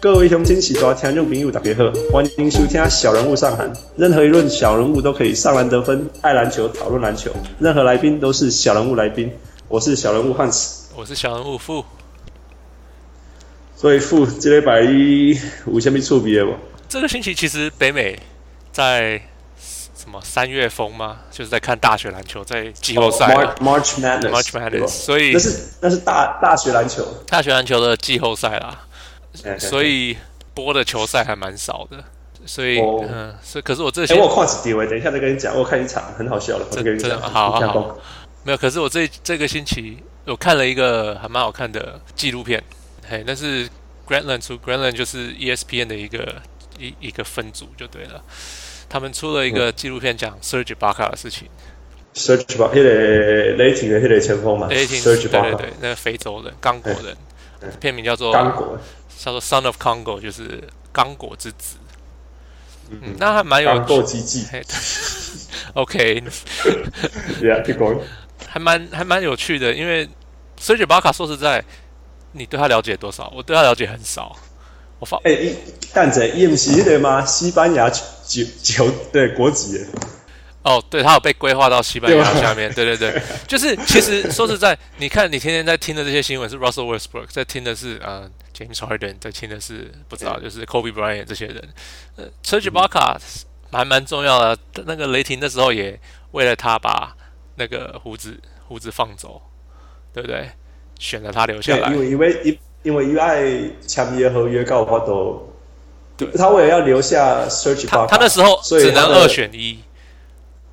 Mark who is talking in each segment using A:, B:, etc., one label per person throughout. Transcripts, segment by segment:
A: 各位乡亲、喜多听众朋友，大家好，欢迎收听小人物上篮。任何一轮小人物都可以上篮得分，爱篮球，讨论篮球。任何来宾都是小人物来宾。我是小人物汉斯，
B: 我是小人物富。
A: 所以富，这礼拜一有什么特别的不？
B: 这个星期其实北美在什么三月风吗？就是在看大学篮球，在季后赛、
A: oh, March Madness，March
B: Madness。所以
A: 那是那是大大学篮球，
B: 大学篮球的季后赛啦。所以播的球赛还蛮少的，所以、oh. 嗯，所以可是我这些，
A: 哎，我跨时点，等一下再跟你讲。我看一场很好笑的，真
B: 的好好好，没有。可是我这这个星期我看了一个还蛮好看的纪录片，嘿，那是 Grantland 出，Grantland 就是 ESPN 的一个一一个分组就对了。他们出了一个纪录片讲 Serge Ibaka 的事情。
A: Serge Ibaka 那个雷霆的那个前锋嘛，
B: 雷霆对对对，那个非洲人，刚果人，片名叫做
A: 刚果。
B: 叫做 Son of Congo，就是刚果之子。嗯，那还蛮有。
A: 刚果之子。
B: OK。
A: Going.
B: 还蛮还蛮有趣的，因为 Serge Ibaka 说实在，你对他了解多少？我对他了解很少。我发
A: 哎，干者 EMC 对吗？西班牙球球对国籍。
B: 哦，对，他有被规划到西班牙下面，对对对，就是其实说实在，你看你天天在听的这些新闻是 Russell Westbrook，在听的是呃 James Harden，在签的是不知道就是 Kobe Bryant 这些人，呃，Serge Ibaka 还蛮重要的，那个雷霆那时候也为了他把那个胡子胡子放走，对不对？选了他留下来，
A: 因为因为因因为因为签约合约告发都，对，他为了要留下 Serge Ibaka，
B: 他那时候只能二选一。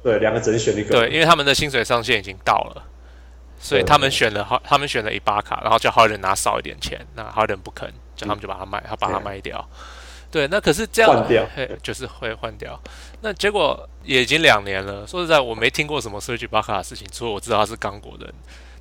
A: 对，两个只能选一个。
B: 对，因为他们的薪水上限已经到了，所以他们选了哈，他们选了伊巴卡，然后叫 Harden 拿少一点钱，那 Harden 不肯，叫他们就把它卖，他把它卖掉。对，那可是这样
A: 换掉，
B: 就是会换掉。那结果也已经两年了。说实在，我没听过什么 Serge Ibaka 的事情，除了我知道他是刚果人，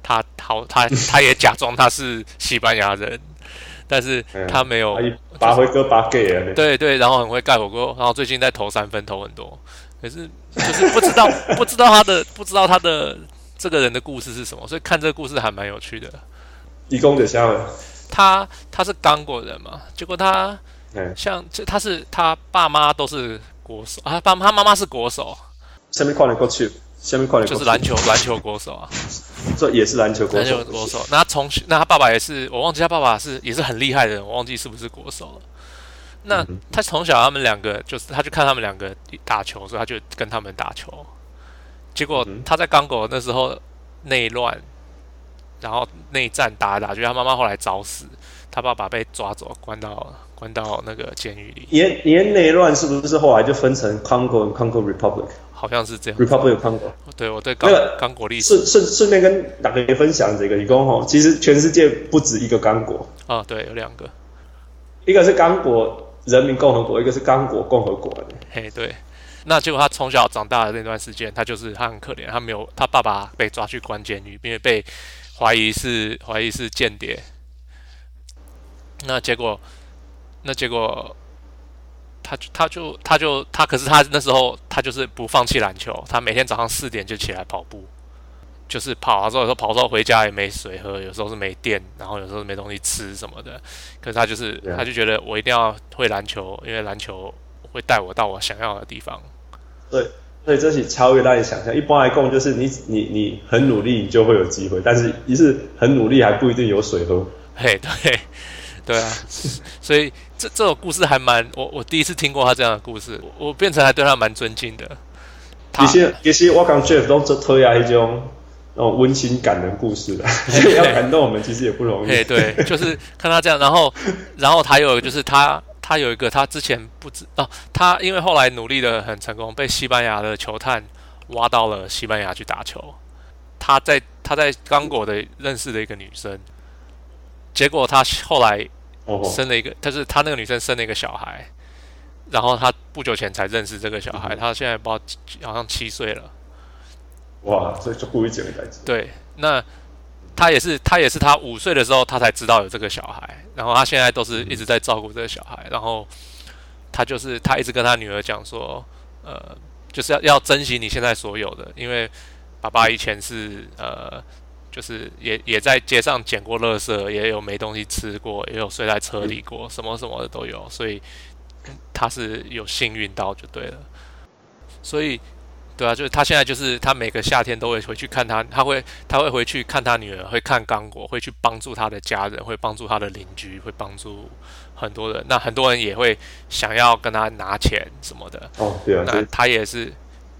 B: 他好，他他也假装他是西班牙人，但是他没有
A: 把回哥把给
B: 对对，然后很会盖火锅，然后最近在投三分投很多。可是就是不知道不知道他的不知道他的这个人的故事是什么，所以看这个故事还蛮有趣的。
A: 一公的像
B: 他他是刚果人嘛，结果他像这他是他爸妈都是国手啊，爸他妈妈是国手。
A: 下面跨年过去，下面跨年
B: 就是篮球篮球国手啊，
A: 这也是篮球国手。
B: 国手，那他从那他爸爸也是，我忘记他爸爸是也是很厉害的人，我忘记是不是国手了。那他从小他们两个就是，他就看他们两个打球，所以他就跟他们打球。结果他在刚果那时候内乱，然后内战打打，就他妈妈后来早死，他爸爸被抓走，关到关到那个监狱里。
A: 连连内乱是不是后来就分成 Congo 和 Congo Republic？
B: 好像是这样。
A: Republic of Congo。
B: 对，我对刚刚果历史。
A: 顺顺顺便跟大家分享这个，你说哈，其实全世界不止一个刚果
B: 啊，对，有两个，
A: 一个是刚果。人民共和国，一个是刚果共和国。
B: 嘿，对，那结果他从小长大的那段时间，他就是他很可怜，他没有他爸爸被抓去关监狱，因为被怀疑是怀疑是间谍。那结果，那结果，他他就他就他，可是他那时候他就是不放弃篮球，他每天早上四点就起来跑步。就是跑啊，之后有时候跑之后回家也没水喝，有时候是没电，然后有时候没东西吃什么的。可是他就是，他就觉得我一定要会篮球，因为篮球会带我到我想要的地方。
A: 对，所以这是超越大家想象。一般来讲，就是你你你很努力，你就会有机会，但是一是很努力还不一定有水喝。
B: 嘿，对，对啊，所以这这种故事还蛮我我第一次听过他这样的故事，我，我变成还对他蛮尊敬的。
A: 其实其实我刚 Jeff 都做推啊一种。那种温馨感人故事的，所以要感动我们其实也不容易。
B: 对对，就是看他这样，然后，然后还有就是他，他有一个他之前不知哦，他因为后来努力的很成功，被西班牙的球探挖到了西班牙去打球。他在他在刚果的认识的一个女生，结果他后来生了一个，但是他那个女生生了一个小孩，然后他不久前才认识这个小孩，他现在不知道好像七岁了。
A: 哇，所以就故意捡的
B: 对，那他也是，他也是，他五岁的时候他才知道有这个小孩，然后他现在都是一直在照顾这个小孩，嗯、然后他就是他一直跟他女儿讲说，呃，就是要要珍惜你现在所有的，因为爸爸以前是呃，就是也也在街上捡过垃圾，也有没东西吃过，也有睡在车里过，什么什么的都有，所以他是有幸运到就对了。所以，对啊，就是他现在就是他每个夏天都会回去看他，他会他会回去看他女儿，会看刚果，会去帮助他的家人，会帮助他的邻居，会帮助很多人。那很多人也会想要跟他拿钱什么的。
A: 哦，对啊，
B: 那他也是。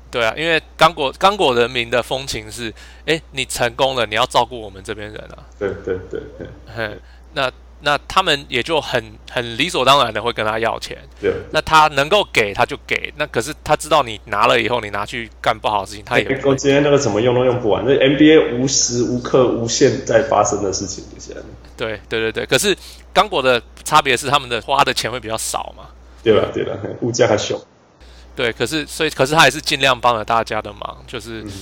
B: 对啊，因为刚果刚果人民的风情是，哎，你成功了，你要照顾我们这边人啊。
A: 对对对对。
B: 哼，那那他们也就很很理所当然的会跟他要钱。
A: 对。
B: 那他能够给他就给，那可是他知道你拿了以后，你拿去干不好的事情，他也。
A: 我今天那个怎么用都用不完，这 NBA 无时无刻无限在发生的事情，这些。
B: 对对对对，可是刚果的差别是他们的花的钱会比较少嘛。
A: 对了对了，物价还小。
B: 对，可是所以，可是他也是尽量帮了大家的忙，就是、嗯、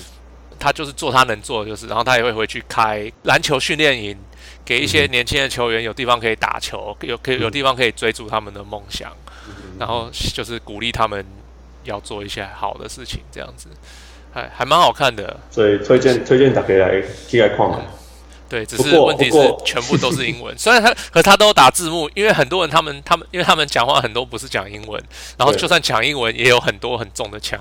B: 他就是做他能做的，就是，然后他也会回去开篮球训练营，给一些年轻的球员有地方可以打球，有可以有地方可以追逐他们的梦想，嗯、然后就是鼓励他们要做一些好的事情，这样子，还还蛮好看的，
A: 所以推荐推荐大家来去来看。
B: 对，只是问题是全部都是英文。虽然他和他都打字幕，因为很多人他们他们，因为他们讲话很多不是讲英文，然后就算讲英文，也有很多很重的枪，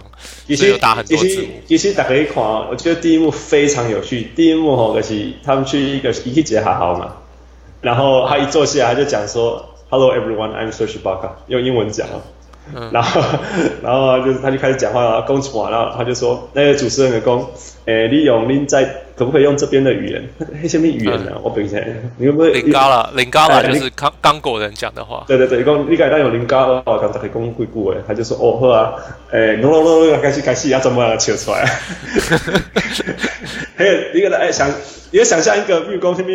B: 所以有打很多字幕。
A: 其实其实大家可以看，我觉得第一幕非常有趣。第一幕吼就是他们去一个一个节学校嘛，然后他一坐下来就讲说：“Hello everyone, I'm Serge Ibaka。”用英文讲。嗯、然后，然后就是他就开始讲话了，讲什么？然后他就说，那个主持人就讲，诶，你用您在可不可以用这边的语言？黑，什么语言呢？嗯、我本身，你可不可以？
B: 林嘎啦，林嘎啦，就是刚刚果人讲的话。
A: 对对对，讲你该当有林嘎哦，刚才可以讲几句诶，他就说，哦，好啊，诶，喏喏喏，开始开始要怎么笑出来？还有一个人诶，想，你要想象一个，比如讲什么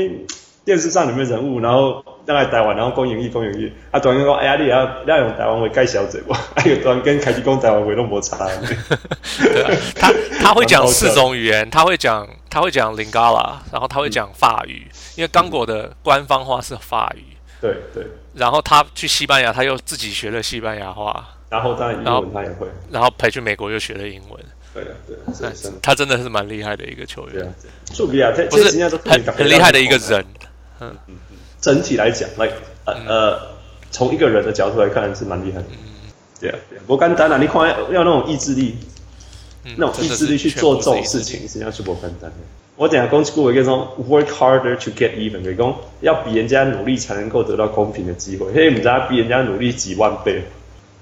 A: 电视上里面人物，然后。在台湾，然后讲英语，讲英语。啊，突然讲，哎呀，你也要你要用台湾话介绍者不？哎呦，突然跟开始讲台湾话都无差。
B: 对啊，他他会讲四种语言，他会讲他会讲 Lingala，然后他会讲法语，因为刚果的官方话是法语。
A: 对对。
B: 然后他去西班牙，他又自己学了西班牙话。
A: 然后当然英文他也会。
B: 然后陪去美国又学了英文。
A: 对啊对。
B: 他真的是蛮厉害的一个球员。
A: 对啊。
B: 不是很很厉害的一个人。嗯。
A: 整体来讲，like 呃、嗯、呃，从一个人的角度来看是蛮厉害的。对啊，不简单啊！你看要那种意志力，嗯、那种意志力去做这种事情，实际上是不简单的。我等下讲几句话，叫做 work harder to get even，就是讲要比人家努力才能够得到公平的机会。嘿，你知道比人家努力几万倍，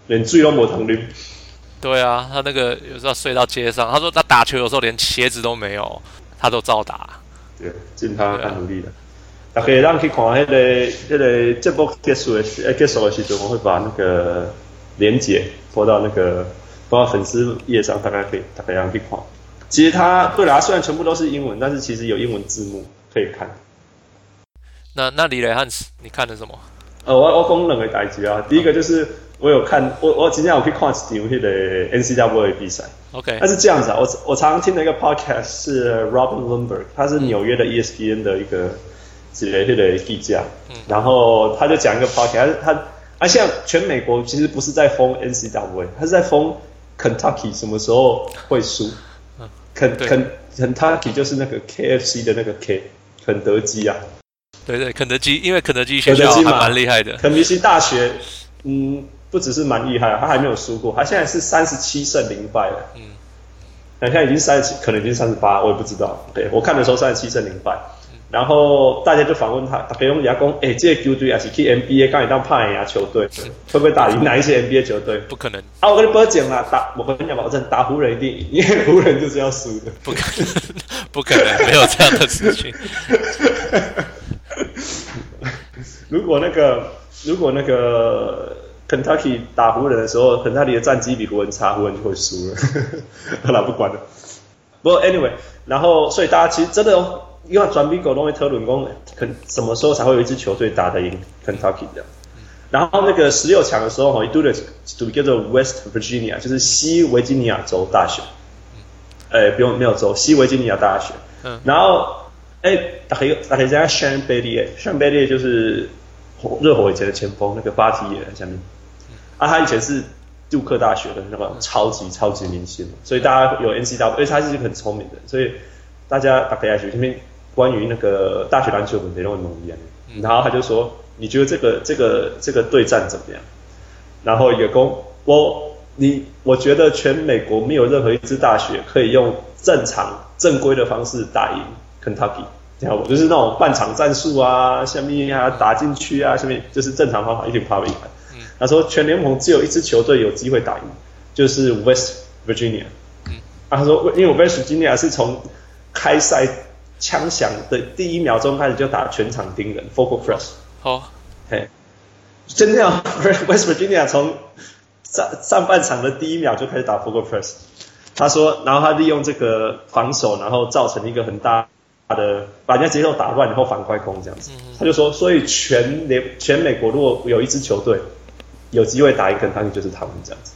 A: 连醉都没疼率。
B: 对啊，他那个有时候睡到街上，他说他打球有时候连鞋子都没有，他都照打。
A: 对，尽他很努力的。大家让去看那个那个节目结束的时，结束的时候，我会把那个连接播到那个播到粉丝页上，大家可以大家让去看。其实它对啦，虽然全部都是英文，但是其实有英文字幕可以看。
B: 那那李雷汉斯，你看的什么？
A: 呃，我我讲两个代志啊。第一个就是我有看，我我今天我可以看一场迄个 N C W A 比赛。
B: OK。
A: 但是这样子啊，我我常常听的一个 podcast 是 Robin Lundberg，他是纽约的 ESPN 的一个。之类的记者，然后他就讲一个 podcast，他他啊，现在全美国其实不是在封 N C W 他是在封 Kentucky 什么时候会输？肯肯 Kentucky 就是那个 KFC 的那个 K，肯德基啊。
B: 对对，肯德基，因为肯德基学校还蛮厉害的。
A: 肯德基大学，嗯，不只是蛮厉害，他还没有输过，他现在是三十七胜零败了。嗯，那现在已经三十七，可能已经三十八，我也不知道。对，我看的时候三十七胜零败。然后大家就反问他，大家用牙讲，哎，这个球队也是去 NBA，刚才当派牙球队，会不会打赢哪一些 NBA 球队？
B: 不可能。
A: 啊，我跟你保证啦，打我跟你讲保证，打湖人一定赢，因为湖人就是要输的。
B: 不可能，不可能，没有这样的事情。
A: 如果那个，如果那个 Kentucky 打湖人的时候，Kentucky 的战绩比湖人差，湖人就会输了。好了，不管了。不过 anyway，然后所以大家其实真的哦。因为转比狗都会讨论讲，肯什么时候才会有一支球队打得赢 Kentucky 的？然后那个十六强的时候，哈，一度的组叫做 West Virginia，就是西维吉尼亚州大学。哎，不用没有州，西维吉尼亚大学。嗯。然后，哎，大家大家知道 Shane Bailey，Shane Bailey 就是热火以前的前锋，那个巴提耶下面。啊，他以前是杜克大学的那个超级超级明星，所以大家有 NCAA，因为他是一个很聪明的，所以大家大家去这边。关于那个大学篮球的内容农言，然后他就说，你觉得这个这个这个对战怎么样？然后也公我你我觉得全美国没有任何一支大学可以用正常正规的方式打赢 Kentucky，你看我就是那种半场战术啊，下面啊打进去啊，下面就是正常方法一定跑不赢。他说全联盟只有一支球队有机会打赢，就是 West Virginia。他说因为 West Virginia 是从开赛枪响的第一秒钟开始就打全场盯人，Focal Press。好，嘿，真的啊，West Virginia 从上上半场的第一秒就开始打 Focal Press。他说，然后他利用这个防守，然后造成一个很大的把人家节奏打乱，然后反快攻这样子。他就说，所以全联全美国如果有一支球队有机会打赢肯塔基，就是他们这样子。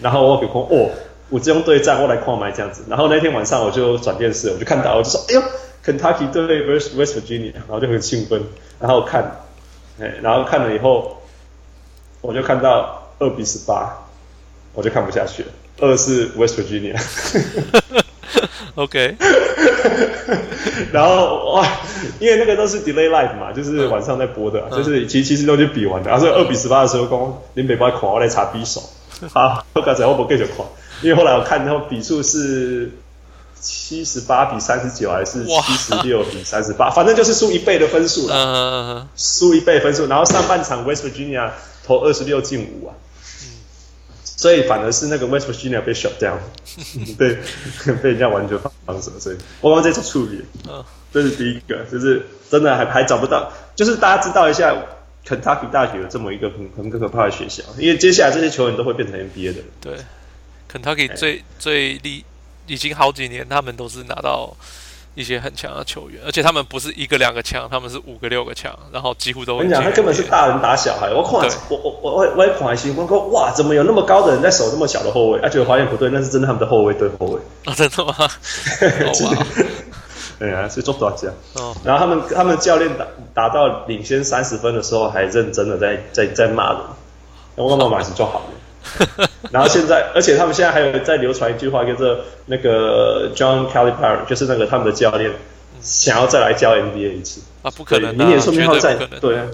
A: 然后我给空哦。我只用对战，我来矿买这样子。然后那天晚上我就转电视，我就看到，我就说：“哎呦，Kentucky 对 West West Virginia。”然后就很兴奋，然后看，哎，然后看了以后，我就看到二比十八，我就看不下去了。二是 West Virginia。
B: OK。
A: 然后哇，因为那个都是 Delay Live 嘛，就是晚上在播的，嗯、就是其其实都就比完的。然后二比十八的时候，讲林北巴狂，我来查比手。好，我刚才我不继续看。因为后来我看，然后比数是七十八比三十九，还是七十六比三十八，反正就是输一倍的分数了。嗯，输一倍分数，然后上半场 West Virginia 投二十六进五啊，所以反而是那个 West Virginia 被 shut down，对，被人家完全防守，所以我刚刚在做处理。嗯，这是第一个，就是真的还还找不到，就是大家知道一下，Kentucky 大学有这么一个很很可怕的学校，因为接下来这些球员都会变成 NBA 的。
B: 对。Kentucky 最最厉，已经好几年，他们都是拿到一些很强的球员，而且他们不是一个两个强，他们是五个六个强，然后几乎都。我跟你讲，他
A: 根本是大人打小孩。我看，我我我我我也看新闻，说哇，怎么有那么高的人在守那么小的后卫？而且发现不对，那是真的他们的后卫对后卫。
B: 啊，真的吗？
A: 对啊，是 做不到这样。哦。然后他们他们教练打打到领先三十分的时候，还认真的在在在骂人。我刚刚马是做好的。然后现在，而且他们现在还有在流传一句话，就是那个 John Calipari，就是那个他们的教练，想要再来教 NBA 一次。
B: 啊，不可能，
A: 明年说不定再对啊，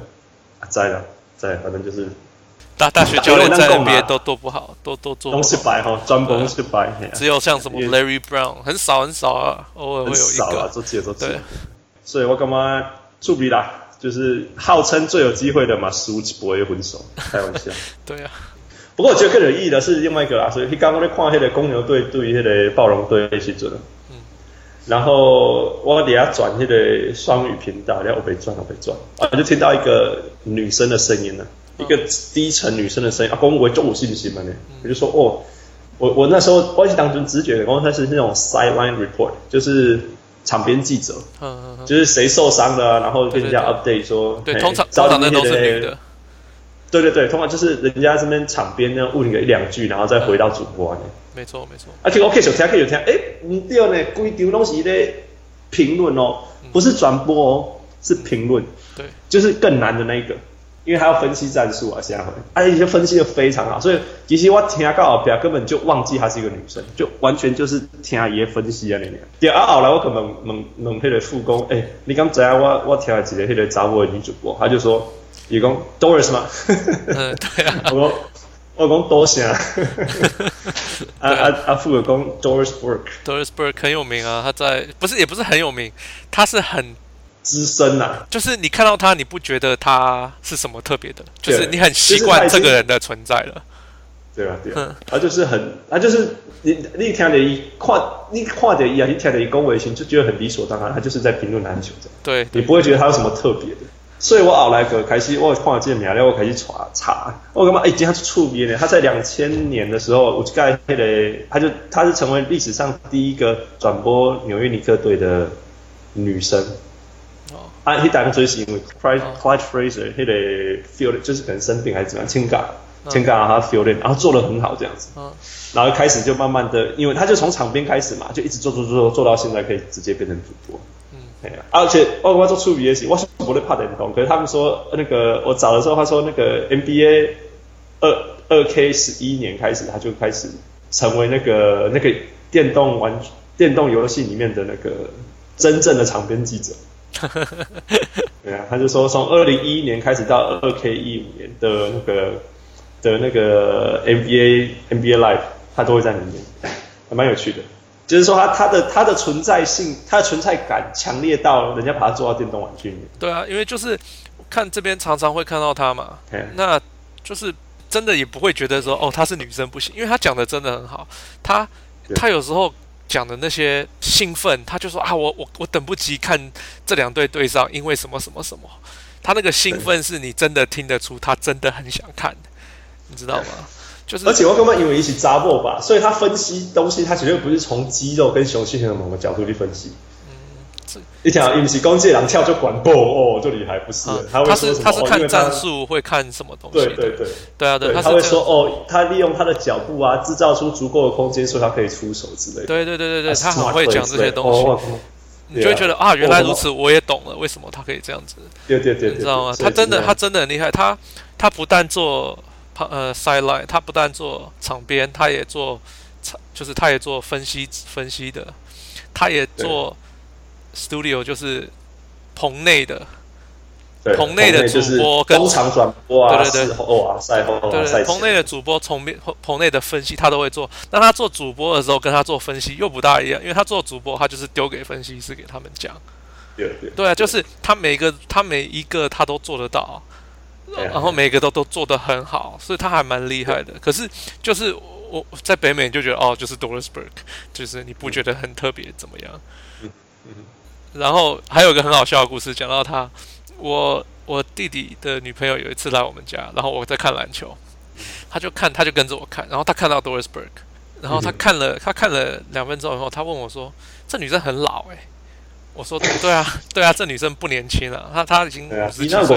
A: 在了，在，反正就是
B: 大大学教练在 NBA 都都不好，都都做
A: 都是白哈，专门是白，
B: 只有像什么 Larry Brown 很少很少啊，偶尔会有一个，
A: 做几个做几个，所以我干嘛注意啦，就是号称最有机会的嘛，输不会分手，开玩笑，
B: 对啊。
A: 不过我觉得更有意义的是另外一个啦，所以刚刚在看那个公牛队对那个暴龙队的时阵，嗯，然后我底下转那个双语频道，然后我被转，我被转，啊，就听到一个女生的声音呢，一个低沉女生的声音，啊，公牛就有信心嘛呢，我就说哦，我我那时候我一直当成直觉的，公牛他是那种 sideline report，就是场边记者，嗯嗯，就是谁受伤了，然后跟人家 update 说，
B: 对，通常通常那都是女的。
A: 对对对，通常就是人家这边场边呢问你个一两句，然后再回到主播呢。
B: 没错没错。
A: 而且我可以有听可以有听，哎，你第二呢，规丢东西的评论哦，不是转播哦，是评论。对，就是更难的那一个，因为还要分析战术啊，下回，而且分析的非常好，所以其实我听到后边根本就忘记她是一个女生，就完全就是听爷分析啊那样。第二后来我可能问问那个副工，哎，你刚才我我听了几个迄个找我的女主播，他就说。你讲 Doris 吗？
B: 嗯，对啊。
A: 我讲我讲多谢啊。啊啊啊！副工 Doris Burke，Doris
B: Burke 很有名啊。他在不是也不是很有名，他是很
A: 资深呐。
B: 就是你看到他，你不觉得他是什么特别的？就是你很习惯这个人的存在了。
A: 对啊，对啊。他就是很，他就是你你听的一看，你看的一啊，你听的一恭维心，就觉得很理所当然。他就是在评论篮球这样。
B: 对。
A: 你不会觉得他有什么特别的。所以我后来个开始，我看这个名了，我开始查查，我感觉哎，今天是出名了。他在两千年的时候，我就盖那个，他就他是成为历史上第一个转播纽约尼克队的女生。他当然就是因为 Clyde Clyde Frazier 那个 field 就是可能生病还是怎么样，请假，请假让他 field 然后做的很好这样子。嗯。然后开始就慢慢的，因为他就从场边开始嘛，就一直做做做做，做到现在可以直接变成主播。而且我我做触笔也行，我是不会怕电动。可是他们说那个我找的时候，他说那个 NBA 二二 K 十一年开始，他就开始成为那个那个电动玩电动游戏里面的那个真正的场边记者。对啊，他就说从二零一一年开始到二 K 一五年的那个的那个 NBA NBA Live，他都会在里面，还蛮有趣的。就是说他他的他的存在性，他的存在感强烈到人家把他做到电动玩具里面。
B: 对啊，因为就是看这边常常会看到他嘛，那就是真的也不会觉得说哦，她是女生不行，因为他讲的真的很好，他他有时候。讲的那些兴奋，他就说啊，我我我等不及看这两队对上，因为什么什么什么。他那个兴奋是你真的听得出，他真的很想看，你知道吗？就是，
A: 而且我根本以为一起扎破吧，所以他分析东西，他绝对不是从肌肉跟雄性荷尔蒙的角度去分析。一条运气，弓箭狼跳就管爆哦，这里还不是？他会说什么？
B: 他是看战术，会看什么东西？
A: 对对对，
B: 对啊对，
A: 他会说哦，他利用他的脚步啊，制造出足够的空间，所以他可以出手之类的。
B: 对对对对对，他很会讲这些东西，你就会觉得啊，原来如此，我也懂了，为什么他可以这样子？
A: 对对对，
B: 你知道吗？他真的他真的很厉害，他他不但做呃 sideline，他不但做场边，他也做场，就是他也做分析分析的，他也做。Studio 就是棚内的，棚内的主播跟
A: 中场转播啊，
B: 对对对，
A: 哦啊，赛后对对，
B: 棚内的主播从面棚内的分析他都会做。那他做主播的时候，跟他做分析又不大一样，因为他做主播，他就是丢给分析师给他们讲。
A: 对对
B: 对啊，就是他每一个他每一个他都做得到，然后每个都都做得很好，所以他还蛮厉害的。可是就是我在北美就觉得哦，就是 Doris Burke，就是你不觉得很特别怎么样？然后还有一个很好笑的故事，讲到他，我我弟弟的女朋友有一次来我们家，然后我在看篮球，他就看，他就跟着我看，然后他看到 Doris Burke，然后他看了，他看了两分钟以后，他问我说：“这女生很老哎、欸。”我说：“对啊，对啊，这女生不年轻了，她她已经五十几岁了，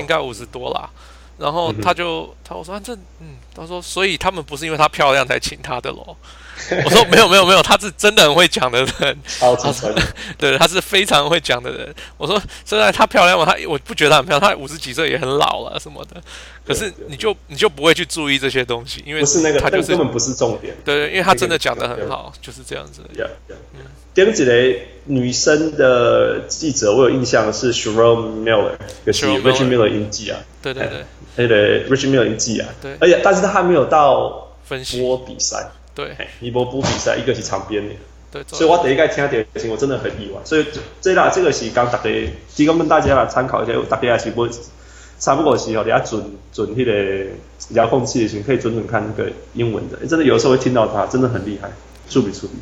B: 应该五十多了。”然后他就他我说：“这嗯，他说所以他们不是因为她漂亮才请她的喽。” 我说没有没有没有，他是真的很会讲的人，
A: 超级神。
B: 对，他是非常会讲的人。我说虽然她漂亮吗？她我不觉得她很漂亮，她五十几岁也很老了什么的。可是你就你就不会去注意这些东西，因为
A: 不是那个，
B: 他就是
A: 根本不是重点。
B: 对对，因为他真的讲的很好，就是这样子。
A: Yeah, yeah. 嗯，第二个女生的记者，我有印象是 Sherrod Miller，就是 Reggie Miller 印记啊。
B: 对对对，
A: 那个 Reggie Miller 印记啊。
B: 对，
A: 而且但是他还没有到
B: 分析
A: 播比赛。
B: 对，
A: 尼波布比赛一个是场边的，
B: 对，
A: 所以我第一个听到这个我真的很意外。所以这啦，这个是刚大家提供跟大家来参考一下，大家也是不差不多是哦，你要准准那个遥控器的时候，可以准准看那个英文的，真的有的时候会听到他，真的很厉害，出比出比。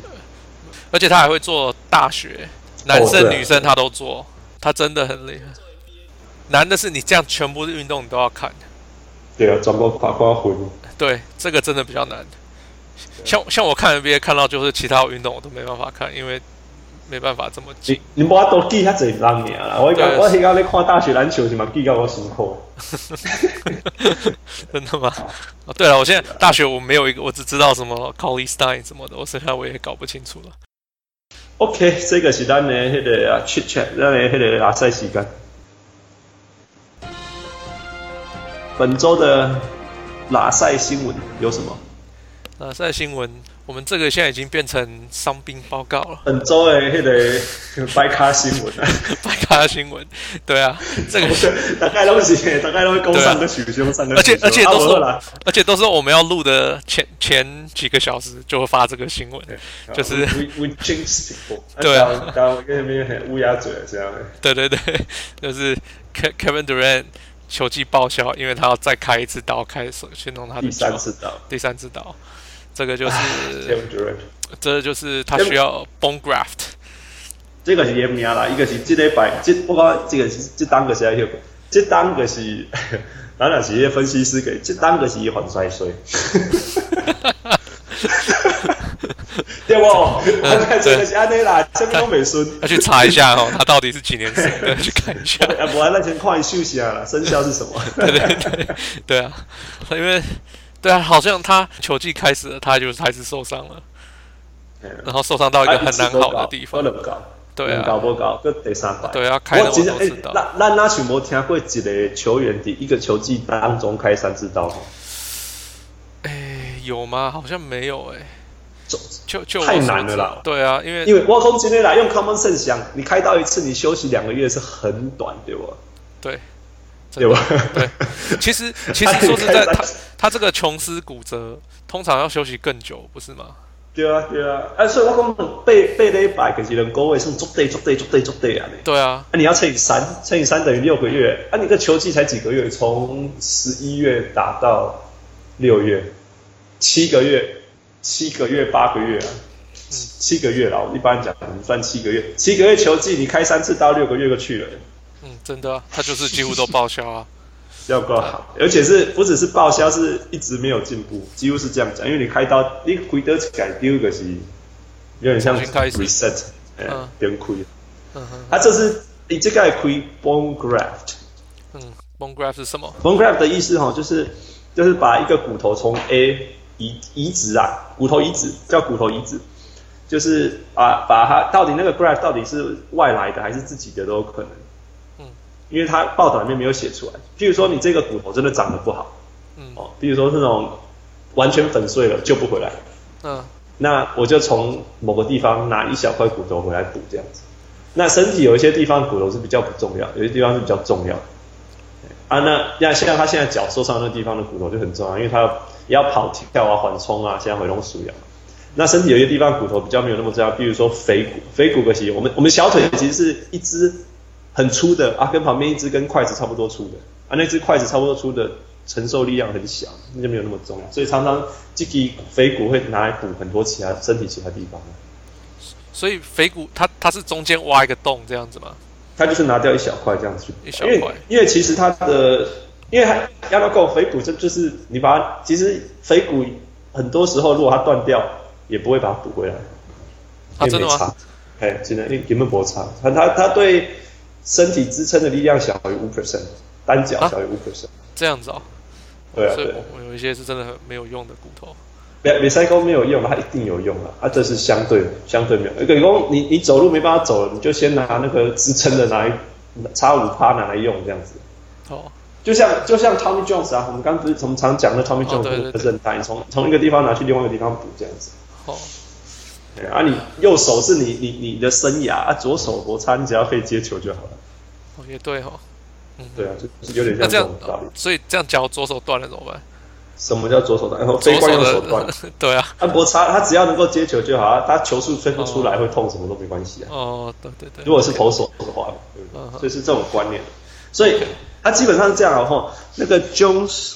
B: 而且他还会做大学，男生女生他都做，他真的很厉害。难的是你这样全部的运动你都要看。
A: 对啊，转播法官混。
B: 对，这个真的比较难。像像我看 NBA 看到就是其他运动我都没办法看，因为没办法这么记。
A: 你你把都记遐侪人尔啦，我讲我迄个咧看大学篮球是嘛记到我辛苦。
B: 真的吗？哦，对了，我现在大学我没有一个，我只知道什么 Colley Stein 什么的，我剩下我也搞不清楚了。
A: OK，这个是咱的迄个啊 chit chat，咱的迄个拉赛时间。本周的拉赛新闻有什么？
B: 啊，赛新闻，我们这个现在已经变成伤兵报告了。
A: 本周诶，迄个白卡新闻，
B: 白卡新闻，对啊，这个
A: 大概都是大概都会攻上个许兄，上个
B: 而且而且都是而且都是我们要录的前前几个小时就会发这个新闻，就是
A: we we jinx people，
B: 对啊，
A: 然后跟那边很乌鸦嘴这样，
B: 对对对，就是 Kevin Durant 球技报销，因为他要再开一次刀，开始去弄他的
A: 第三次刀，
B: 第三次刀。这个就是，这个就是他需要 bone graft。
A: 这个是严名啦，一个是这礼拜，这不过这个是这单个是要，这单个是，当然是分析师给，这单个是一环衰衰。对不？我看这个是安尼啦，这边都没顺。
B: 要去查一下哦，他到底是几年生的？去看一下。
A: 啊，不然那先看休息啊，生肖是什么？
B: 对对对，对啊，因为。对啊，好像他球季开始了，他就开始受伤了，然后受伤到一个很难好的地方。对啊，
A: 搞不搞？第三
B: 对啊，开了我都知道。
A: 那那那全部听过几个球员的一个球季当中开三次刀？
B: 哎，有吗？好像没有哎。就就
A: 太难了啦。
B: 对啊，因为
A: 因为我空今天来用 common sense 想，你开刀一次，你休息两个月是很短，对吧？
B: 对，
A: 对吧？
B: 对，其实其实说实在，他他这个琼斯骨折通常要休息更久，不是吗？
A: 对啊，对啊，哎，所以我讲背背了一百个，技能高位是足对足对足对足对啊！
B: 对啊，
A: 那你要乘以三，乘以三等于六个月，啊，你个球季才几个月，从十一月打到六月，七个月，七个月八个月啊，七个月了，我一般讲算七个月，七个月球季你开三次刀，六个月就去了。
B: 嗯，真的啊，他就是几乎都报销啊。
A: 要够好，而且是不只是报销，是一直没有进步，几乎是这样讲。因为你开刀，你亏得改丢个是有点像 reset，嗯，变亏。嗯哼，它这是你这个亏 bone graft。
B: 嗯，bone graft 是什么
A: ？bone graft 的意思哈，就是就是把一个骨头从 A 移移植啊，骨头移植叫骨头移植，就是啊，把它到底那个 graft 到底是外来的还是自己的都有可能。因为他报道里面没有写出来，譬如说你这个骨头真的长得不好，嗯，哦，比如说这种完全粉碎了救不回来，嗯，那我就从某个地方拿一小块骨头回来补这样子。那身体有一些地方骨头是比较不重要，有些地方是比较重要。啊，那像现在他现在脚受伤那地方的骨头就很重要，因为他要跑跳啊、缓冲啊，现在回笼鼠一样。那身体有些地方骨头比较没有那么重要，比如说腓骨，腓骨的其实我们我们小腿其实是一只。很粗的啊，跟旁边一只跟筷子差不多粗的啊，那只筷子差不多粗的承受力量很小，那就没有那么重，所以常常这个腓骨会拿来补很多其他身体其他地方。
B: 所以腓骨它它是中间挖一个洞这样子吗？
A: 它就是拿掉一小块这样子，
B: 一小块。
A: 因为因为其实它的，因为它要要够腓骨，这就是你把它其实腓骨很多时候如果它断掉，也不会把它补回来。
B: 啊，真的吗？
A: 哎，真的，你根本不差。它它它对。身体支撑的力量小于五 percent，单脚小于五 percent，
B: 这样子哦。
A: 对啊，
B: 我有一些是真的很没有用的骨头。
A: 别别塞沟没有用，它一定有用啊！啊，这是相对相对没有。比如说你你走路没办法走了，你就先拿那个支撑的拿来插五趴拿来用这样子。哦。就像就像 Tommy Jones 啊，我们刚刚不是从常讲的 Tommy Jones 的韧带，从从一个地方拿去另外一个地方补这样子。哦。啊，你右手是你你你的生涯啊，左手摩擦，你只要可以接球就好了。
B: 哦，也对哦。
A: 嗯，对啊，就有点像这种道理。
B: 所以这样脚左手断了怎么办？
A: 什么叫左手断？然后非惯右手断。
B: 对啊，
A: 按摩擦，他只要能够接球就好啊。他球速吹不出来会痛，什么都没关系啊。
B: 哦，对对对。
A: 如果是投手的话，所以是这种观念。所以他基本上是这样哈。那个 Jones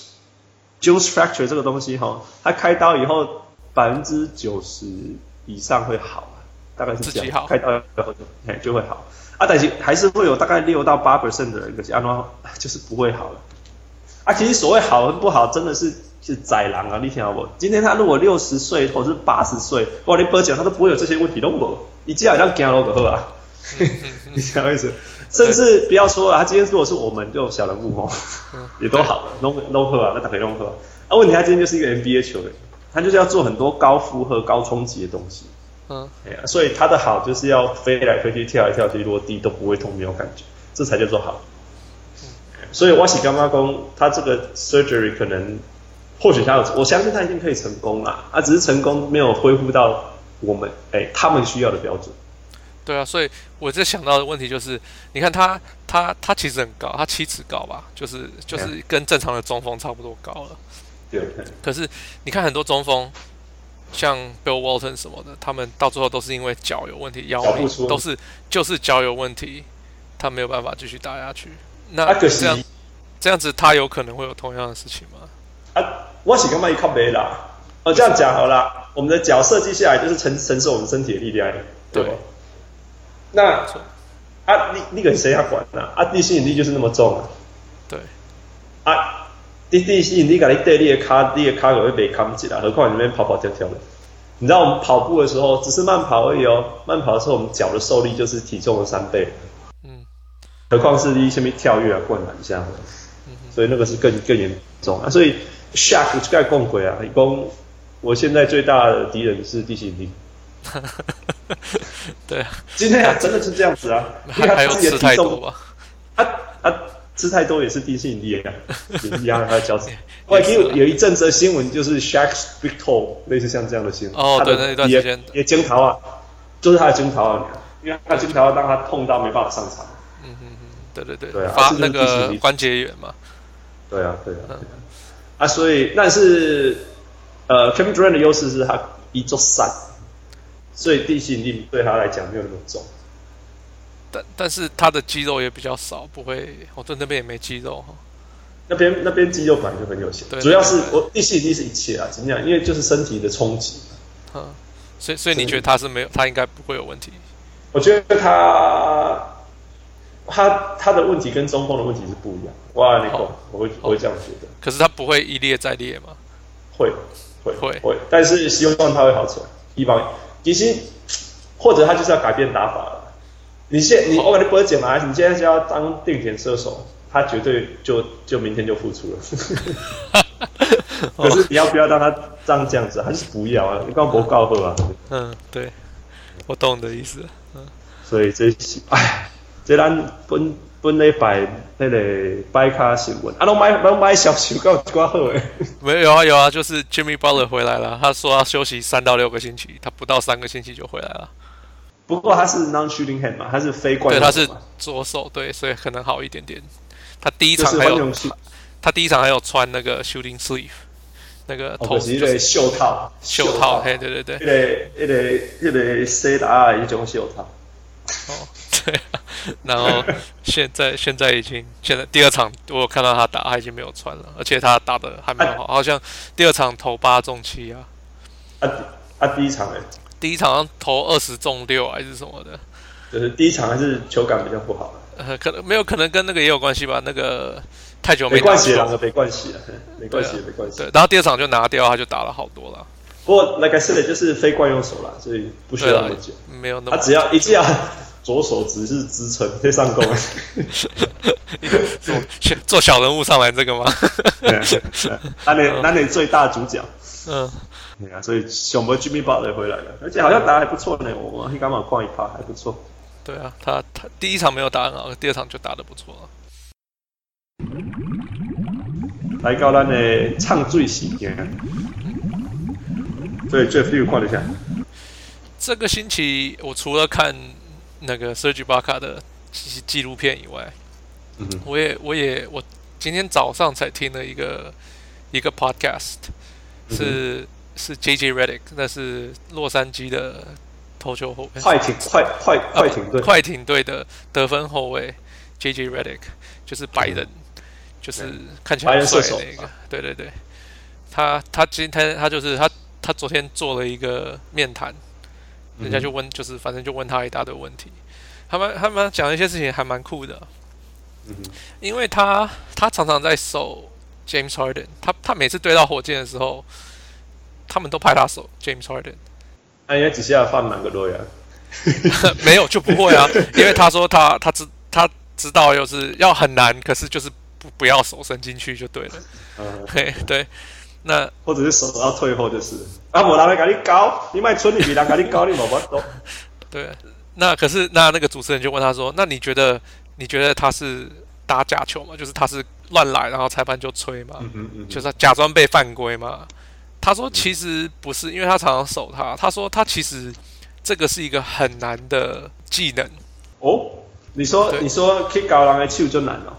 A: Jones fracture 这个东西哈，他开刀以后百分之九十。以上会好，大概是这样，开刀以后就哎就会好啊，但是还是会有大概六到八 percent 的人，可是安装 就是不会好了啊。其实所谓好和不好，真的是是宰狼啊！你听到不？今天他如果六十岁或者是八十岁，哇，你不讲他都不会有这些问题，都没。你这样让惊了个啊？你什么意思？甚至不要说了，他今天如果是我们这种小人物哦，也都好了，弄弄喝啊，那打可以弄喝啊。问题他今天就是一个 NBA 球员。他就是要做很多高负荷、高冲击的东西，嗯，哎呀，所以他的好就是要飞来飞去、跳来跳去、落地都不会痛，没有感觉，这才叫做好。嗯，所以我是干妈公，他这个 surgery 可能或许他有，我相信他一定可以成功啦，啊，只是成功没有恢复到我们哎他们需要的标准。
B: 对啊，所以我在想到的问题就是，你看他他他其实很高，他七尺高吧，就是就是跟正常的中锋差不多高了。
A: 对，
B: 可是你看很多中锋，像 Bill Walton 什么的，他们到最后都是因为脚有问题，腰都是就是脚有问题，他没有办法继续打下去。那这样这样子，他有可能会有同样的事情吗？
A: 啊，我是干嘛一靠背啦？哦，这样讲好了，我们的脚设计下来就是承承受我们身体的力量，对那啊，你你给谁要管呢？啊，地心引力就是那么重啊。
B: 对，
A: 啊。地地吸引力，你对你的卡，你的卡可会被扛起来，何况你那边跑跑跳跳的。你知道我们跑步的时候，只是慢跑而已哦。慢跑的时候，我们脚的受力就是体重的三倍。嗯。何况是一下面跳跃啊、灌篮这样的。嗯。所以那个是更更严重啊。所以 Shaq 就该共轨啊，一共我现在最大的敌人是地心引力。
B: 对啊。
A: 今天啊，真的是这样子啊。
B: 还有吃太多吧？
A: 啊啊！吃太多也是地心引力啊，一样他的脚趾。我已经有有一阵子的新闻，就是 Shaq's big toe，类似像这样的新闻。
B: 哦，对，那一段时间
A: 也惊涛啊，就是他的惊涛啊，因为他的惊涛让他痛到没办法上场。
B: 嗯嗯嗯，对对对，
A: 对啊，
B: 发那个关节炎嘛。
A: 对啊对啊，对啊，啊，所以但是呃，Kevin Durant 的优势是他一座山，所以地心引力对他来讲没有那么重。
B: 但但是他的肌肉也比较少，不会，我对那边也没肌肉哈。
A: 那边那边肌肉本来就很有限，主要是我地心引力是一切啊，怎么样？因为就是身体的冲击。
B: 嗯，所以所以你觉得他是没有，他应该不会有问题？
A: 我觉得他他他的问题跟中锋的问题是不一样。哇，你懂？我会我会这样觉得。
B: 可是他不会一列再列吗？
A: 会会会会，但是希望他会好起来。一方其实或者他就是要改变打法了。你现你我跟你不会剪嘛？你现在就要当定点射手，他绝对就就明天就复出了。可是你要不要让他这样这样子？还是不要啊？你刚刚不告诉啊？
B: 嗯，对，我懂你的意思。嗯，
A: 所以这是哎，这咱本本礼拜那个摆卡新闻啊，拢买拢买小球，够有挂好诶。
B: 没有有啊有啊，就是 Jimmy Butler 回来了，他说要休息三到六个星期，他不到三个星期就回来了。
A: 不过他是 non-shooting hand 嘛，他是非惯用手。
B: 对，他是左手，对，所以可能好一点点。他第一场还有，他第一场还有穿那个 shooting sleeve，那个头就是
A: 袖套，
B: 袖套，嘿，对对对。
A: 一个一个那个 C 的一种袖套。
B: 哦，对。然后现在 现在已经现在第二场我有看到他打，他已经没有穿了，而且他打的还蛮好，好像第二场投八中七啊。
A: 啊啊，第一场哎。
B: 第一场投二十中六还是什么的，
A: 就是第一场还是球感比较不好。
B: 呃，可能没有，可能跟那个也有关系吧。那个太久没
A: 打，没关系了，没关系了，没关系，
B: 啊、
A: 没关系。
B: 对，然后第二场就拿掉，他就打了好多了。
A: 不过，like I said，就是非惯用手了，所以不需要那么久。
B: 没有那么，
A: 他只要一只要左手只是支撑，可以上攻。
B: 做做小人物上来这个吗？
A: 那你那你最大主角。
B: 嗯。
A: 对啊，所以小魔 Jimmy Butler 回来了，而且好像打得还不错呢。我我刚刚逛一趴还不错。
B: 对啊，他他第一场没有打很好，第二场就打得不错了。
A: 来到咱的唱醉时间，对，Jeff 一下。
B: 这个星期我除了看那个 Serge Ibaka 的纪纪录片以外，嗯哼，我也我也我今天早上才听了一个一个 podcast，是。是 J.J. Redick，那是洛杉矶的投球后卫，
A: 快艇快快快艇队，
B: 快艇队的得分后卫 J.J. Redick，就是白人，嗯、就是看起来很帅的那个，对对对，他他今天他就是他他昨天做了一个面谈，人家就问，就是反正就问他一大堆问题，他们他们讲的一些事情还蛮酷的，嗯、哼因为他他常常在守 James Harden，他他每次对到火箭的时候。他们都拍他手 James Harden，
A: 他应该，只是要放满个多呀？
B: 没有就不会啊，因为他说他他知他知道，又是要很难，可是就是不不要手伸进去就对了。嗯，嘿，对，那
A: 或者是手要退后就是。啊，我拿来给你搞，你卖村里比他给你搞，你冇办法。
B: 对，那可是那那个主持人就问他说：“那你觉得你觉得他是打假球吗？就是他是乱来，然后裁判就吹嘛？嗯嗯嗯，就是假装被犯规嘛？”他说：“其实不是，因为他常常守他。他说他其实这个是一个很难的技能。
A: 哦，你说你说 kick 高人的球就难了。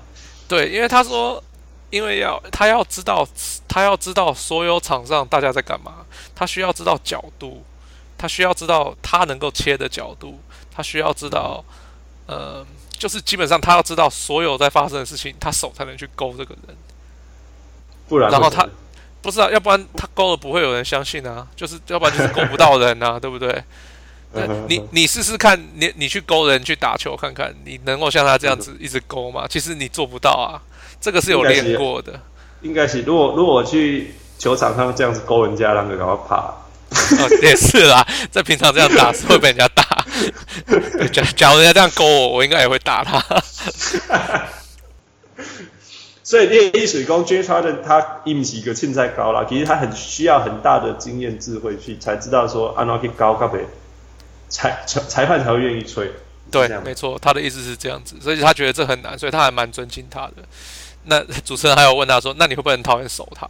B: 对，因为他说，因为要他要知道，他要知道所有场上大家在干嘛，他需要知道角度，他需要知道他能够切的角度，他需要知道，呃，就是基本上他要知道所有在发生的事情，他手才能去勾这个人。
A: 不然，
B: 然后他。”不是啊，要不然他勾了不会有人相信啊，就是要不然就是勾不到人啊，对不对？那你你试试看，你你去勾人去打球看看，你能够像他这样子一直勾吗？其实你做不到啊，这个是有练过的。
A: 应该是，是如果如果我去球场上这样子勾人家，让人赶快怕。
B: 哦，也是啦，在平常这样打是会被人家打。假假如人家这样勾我，我应该也会打他。
A: 所以练艺水工 James Harden 他伊米是一个凊彩高啦，其实他很需要很大的经验智慧去才知道说，安怎去高，可不裁裁裁判才会愿意吹，
B: 对，没错，他的意思是这样子，所以他觉得这很难，所以他还蛮尊敬他的。那主持人还有问他说：“那你会不会很讨厌守他？”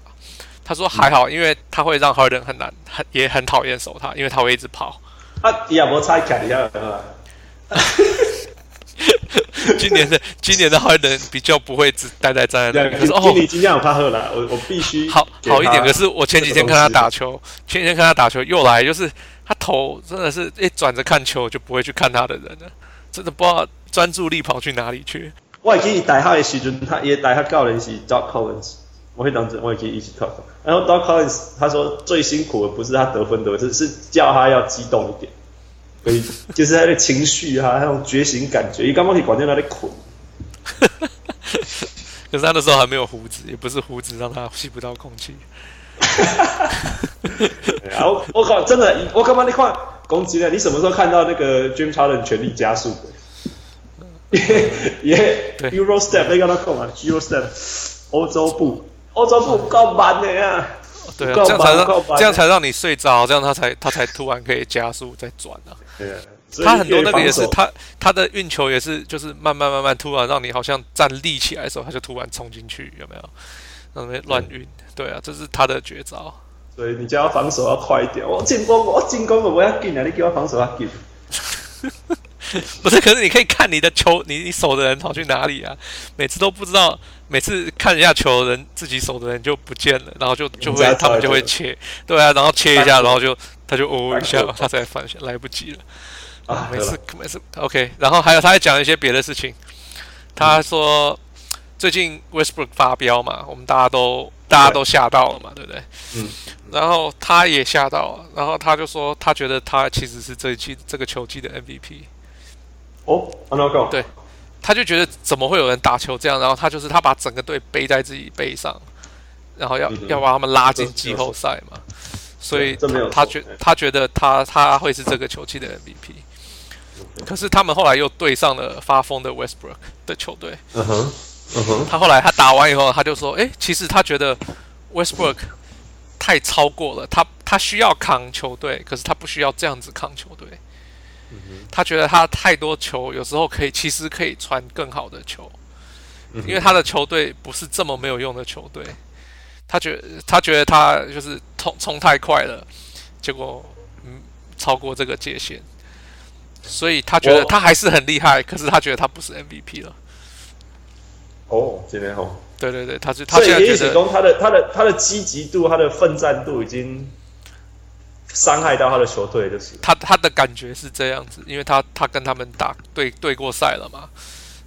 B: 他说：“还好，因为他会让 Harden 很难，很也很讨厌守他，因为他会一直跑。”
A: 啊，也无差卡，你知道吗？
B: 今年的今年的 Harden 比较不会只待在站在那里。可是哦，
A: 今天我怕喝了，我我必须
B: 好好一点。可是我前几天看他打球，前几天看他打球又来，就是他头真的是一转着看球就不会去看他的人了，真的不知道专注力跑去哪里去。
A: 我记得带他的时阵，他也带他教练是 Doc Collins，我会当真，我也可以一起 talk。然后 Doc Collins 他说最辛苦的不是他得分得分，是是叫他要激动一点。所以就是他的情绪啊，那种觉醒感觉，你刚刚可以管掉他的捆。
B: 可是他那时候还没有胡子，也不是胡子让他吸不到空气。
A: 然后我靠，真的，我干嘛你看攻击呢？你什么时候看到那个 James Harden 全力加速的？耶，Euro Step，那个他看嘛，Euro Step，欧洲步，欧洲步够慢的呀。
B: 对啊，这样才让这样才让你睡着，这样他才他才突然可以加速再转啊。对啊，他很多那个也是他他的运球也是就是慢慢慢慢突然让你好像站立起来的时候，他就突然冲进去，有没有？那边乱运，对啊，这是他的绝招。
A: 所以你叫他防守要快一点，我进攻我进攻我不要进啊，你给我防守要进。
B: 不是，可是你可以看你的球，你你守的人跑去哪里啊？每次都不知道，每次看一下球的人，自己守的人就不见了，然后就就会他们就会切，对啊，然后切一下，然后就他就哦一下，他才发现来不及了啊！每次每次 OK，然后还有他还讲一些别的事情，他说最近 Westbrook 发飙嘛，我们大家都大家都吓到了嘛，对不对？嗯，然后他也吓到了，然后他就说他觉得他其实是这一季这个球季的 MVP。
A: 哦，安怎讲？
B: 对，他就觉得怎么会有人打球这样？然后他就是他把整个队背在自己背上，然后要、嗯、要把他们拉进季后赛嘛。所以他他觉他觉得他他会是这个球季的 MVP。可是他们后来又对上了发疯的 Westbrook 的球队。嗯哼，嗯哼。他后来他打完以后，他就说：“哎，其实他觉得 Westbrook 太超过了，他他需要扛球队，可是他不需要这样子扛球队。”他觉得他太多球，有时候可以，其实可以穿更好的球，因为他的球队不是这么没有用的球队。他觉得他觉得他就是冲冲太快了，结果嗯超过这个界限，所以他觉得他还是很厉害，可是他觉得他不是 MVP 了。
A: 哦，今天哦。
B: 对对对，他是他现在觉得
A: 他的他的他的积极度，他的奋战度已经。伤害到他的球队就是
B: 他他的感觉是这样子，因为他他跟他们打对对过赛了嘛，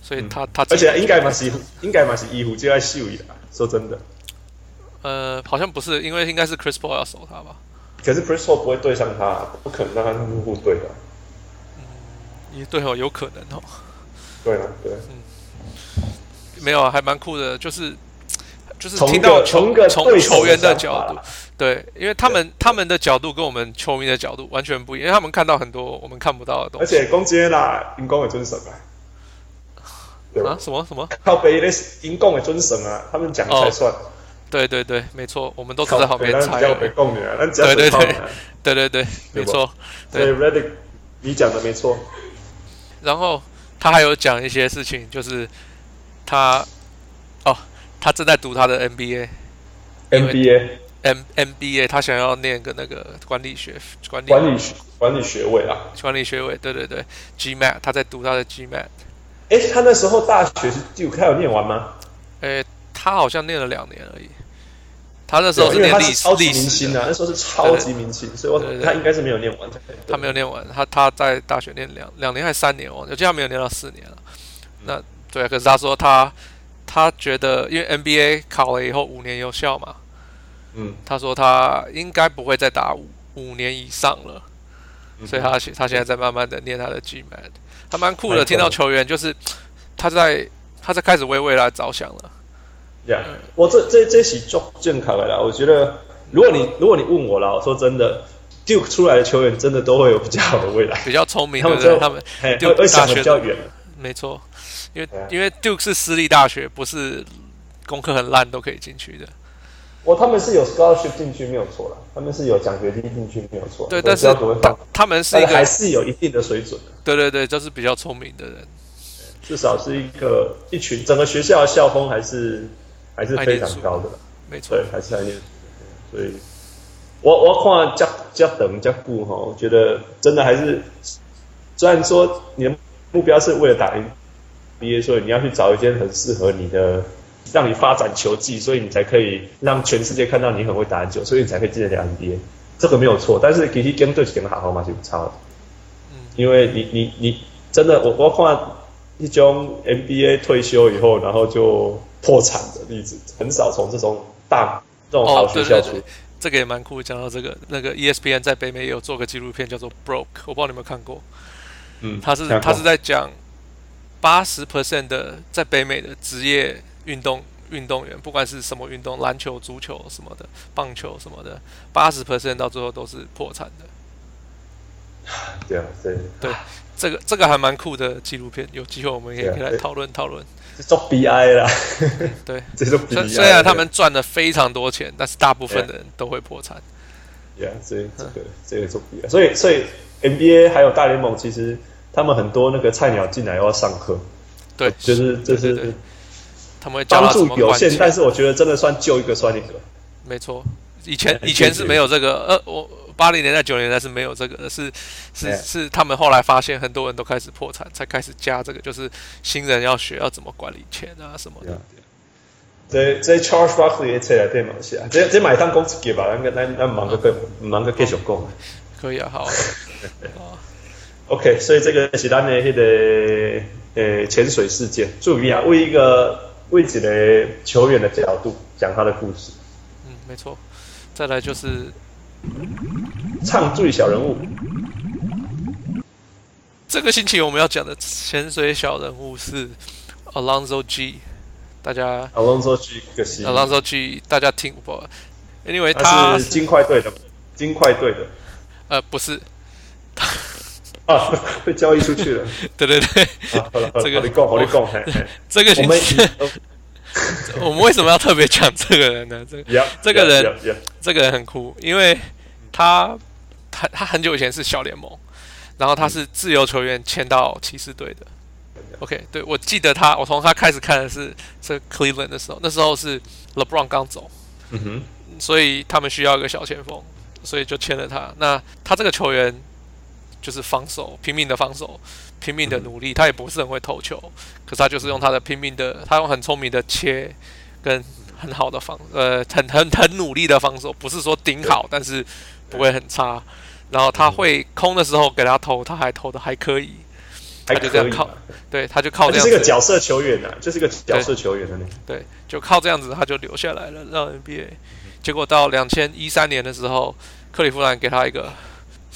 B: 所以他、嗯、他
A: 而且应该嘛是应该嘛是衣服就在秀一啦，说真的，
B: 呃，好像不是，因为应该是 Chris Paul 要守他吧？
A: 可是 Chris Paul 不会对上他，不可能让他互对的。
B: 嗯，也对哦，有可能哦。
A: 对啊，对，
B: 嗯，没有啊，还蛮酷的，就是就是听到从从球员的角度。对，因为他们他们的角度跟我们球迷的角度完全不一样，因为他们看到很多我们看不到的东西。
A: 而且攻击啦，因攻的尊神啊，
B: 对吧？什么什么？
A: 靠北的因攻的尊神啊，他们讲才算。
B: 对对对，没错，我们都在旁边猜。
A: 对
B: 对对对对对，没错。
A: 对，Redick，你讲的没错。
B: 然后他还有讲一些事情，就是他哦，他正在读他的 MBA。
A: MBA。
B: M M B A，他想要念个那个管理学管理
A: 管理学管理学位啊，
B: 管理学位，对对对，G Mat，他在读他的 G Mat。
A: 哎，他那时候大学是就他有念完吗？
B: 哎，他好像念了两年而已。他那时候是念历史，
A: 明星啊，那时候是超级明星，所以我他应该是没有念完。
B: 他没有念完，他他在大学念两两年还是三年哦，我记得他没有念到四年了。那对，可是他说他他觉得，因为 NBA 考了以后五年有效嘛。嗯，他说他应该不会再打五五年以上了，嗯、所以他他现在在慢慢的练他的 GMAT，他蛮酷的。听到球员就是他在他在开始为未来着想了。
A: 呀、yeah, 嗯，我这这这是足健康的啦。我觉得如果你如果你问我啦，我说真的，Duke 出来的球员真的都会有比较好的未来，
B: 比较聪明，对不对？他们 Duke
A: 会想的比较远。
B: 没错，因为.因为 Duke 是私立大学，不是功课很烂都可以进去的。
A: 我他们是有 scholarship 进去没有错了，他们是有奖学金进去没有错。
B: 对，但是他他们是一个
A: 还是有一定的水准的。
B: 对对对，就是比较聪明的人，
A: 至少是一个一群整个学校的校风还是还是非常高的，
B: 没错，
A: 对，还是爱念书。所以，我我看这这等这部哈，我觉得真的还是，虽然说你的目标是为了打所以你要去找一间很适合你的。让你发展球技，所以你才可以让全世界看到你很会打篮球，所以你才可以进得了 NBA，这个没有错。但是其实跟对跟好好嘛是不差的，嗯，因为你你你真的我我看一种 NBA 退休以后然后就破产的例子很少，从这种大这种好学校出，哦，
B: 这个也蛮酷。讲到这个，那个 ESPN 在北美也有做个纪录片叫做 Broke，我不知道你有没有看过，嗯，他是他是在讲八十 percent 的在北美的职业。运动运动员，不管是什么运动，篮球、足球什么的，棒球什么的，八十 percent 到最后都是破产的。
A: 对啊，对
B: 对，这个这个还蛮酷的纪录片，有机会我们也可以来讨论讨论。
A: 这做 BI 啦，
B: 对，
A: 这是 BI。
B: 虽然他们赚了非常多钱，但是大部分的人都会破产。
A: 对啊，所以这个这个做 BI，所以所以 NBA 还有大联盟，其实他们很多那个菜鸟进来要上课。
B: 对，
A: 就是就是。
B: 他们会帮助
A: 有限，但是我觉得真的算救一个算一个。
B: 没错，以前以前是没有这个，呃，我八零年代九零年代是没有这个的，是是是他们后来发现很多人都开始破产，才开始加这个，就是新人要学要怎么管理钱啊什么的。
A: 这这 Charles Barkley 也出来对吗？是啊，这这买一趟公司给吧，那个那那忙个个忙个继续讲。
B: 可以啊，好。
A: OK，所以这个是咱的那个呃潜水事件，注意啊，为一个。为这个球员的角度讲他的故事。
B: 嗯，没错。再来就是
A: 唱最小人物。
B: 这个星期我们要讲的潜水小人物是 Alonzo G。大家
A: Alonzo G 个是
B: Alonzo G，大家听过？Anyway，
A: 他是金块队的，金块队的。
B: 呃，不是。
A: 啊，被交易出去了。
B: 对 对对，
A: 啊、好了，这个你讲，好你讲，
B: 这个我们 我们为什么要特别讲这个人呢？这个 yeah, 这个人
A: yeah, yeah, yeah.
B: 这个人很酷，因为他他他很久以前是小联盟，然后他是自由球员签到骑士队的。OK，对，我记得他，我从他开始看的是这 Cleveland 的时候，那时候是 LeBron 刚走，嗯哼，所以他们需要一个小前锋，所以就签了他。那他这个球员。就是防守，拼命的防守，拼命的努力。他也不是很会投球，可是他就是用他的拼命的，他用很聪明的切，跟很好的防，呃，很很很努力的防守。不是说顶好，但是不会很差。然后他会空的时候给他投，他还投的还可以。他就这样靠，对，他就靠这样子。
A: 是个角色球员呐、啊，就是个角色球员的那
B: 对，就靠这样子，他就留下来了，让 NBA。结果到两千一三年的时候，克利夫兰给他一个。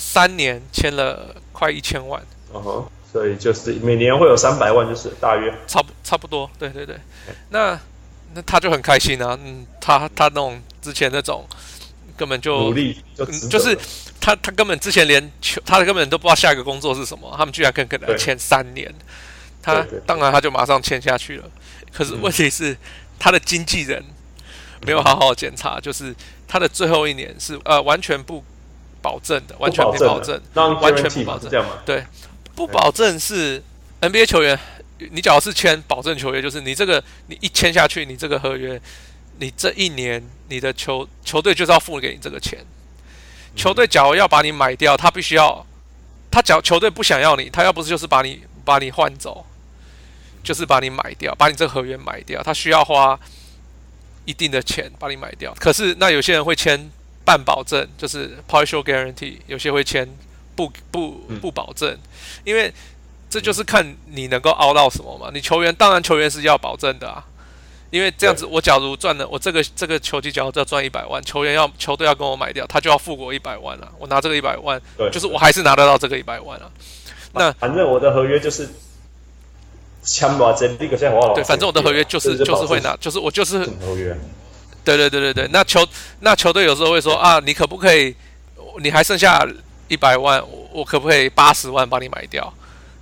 B: 三年签了快一千万，
A: 哦吼，所以就是每年会有三百万，就是大约。
B: 差不差不多，对对对，那那他就很开心啊，嗯，他他那种之前那种根本就
A: 努力就、
B: 嗯、就是他他根本之前连求他根本都不知道下一个工作是什么，他们居然跟跟他签三年，他当然他就马上签下去了，可是问题是、嗯、他的经纪人没有好好检查，就是他的最后一年是呃完全不。保证的，完全没保证，完全不保证。对，不保证是 NBA 球员，你只要是签保证球员，就是你这个你一签下去，你这个合约，你这一年你的球球队就是要付给你这个钱。球队假如要把你买掉，他必须要，他假如球队不想要你，他要不是就是把你把你换走，就是把你买掉，把你这个合约买掉，他需要花一定的钱把你买掉。可是那有些人会签。半保证就是 partial guarantee，有些会签不不不保证，因为这就是看你能够凹到什么嘛。你球员当然球员是要保证的啊，因为这样子我假如赚了我这个这个球季假如要赚一百万，球员要球队要跟我买掉，他就要付我一百万啊。我拿这个一百万，就是我还是拿得到这个一百万啊。那
A: 反正我的合约就是签保证，这个现在我
B: 对，反正我的合约就是就是会拿，就是我就是合约。对对对对对，那球那球队有时候会说啊，你可不可以，你还剩下一百万，我我可不可以八十万帮你买掉？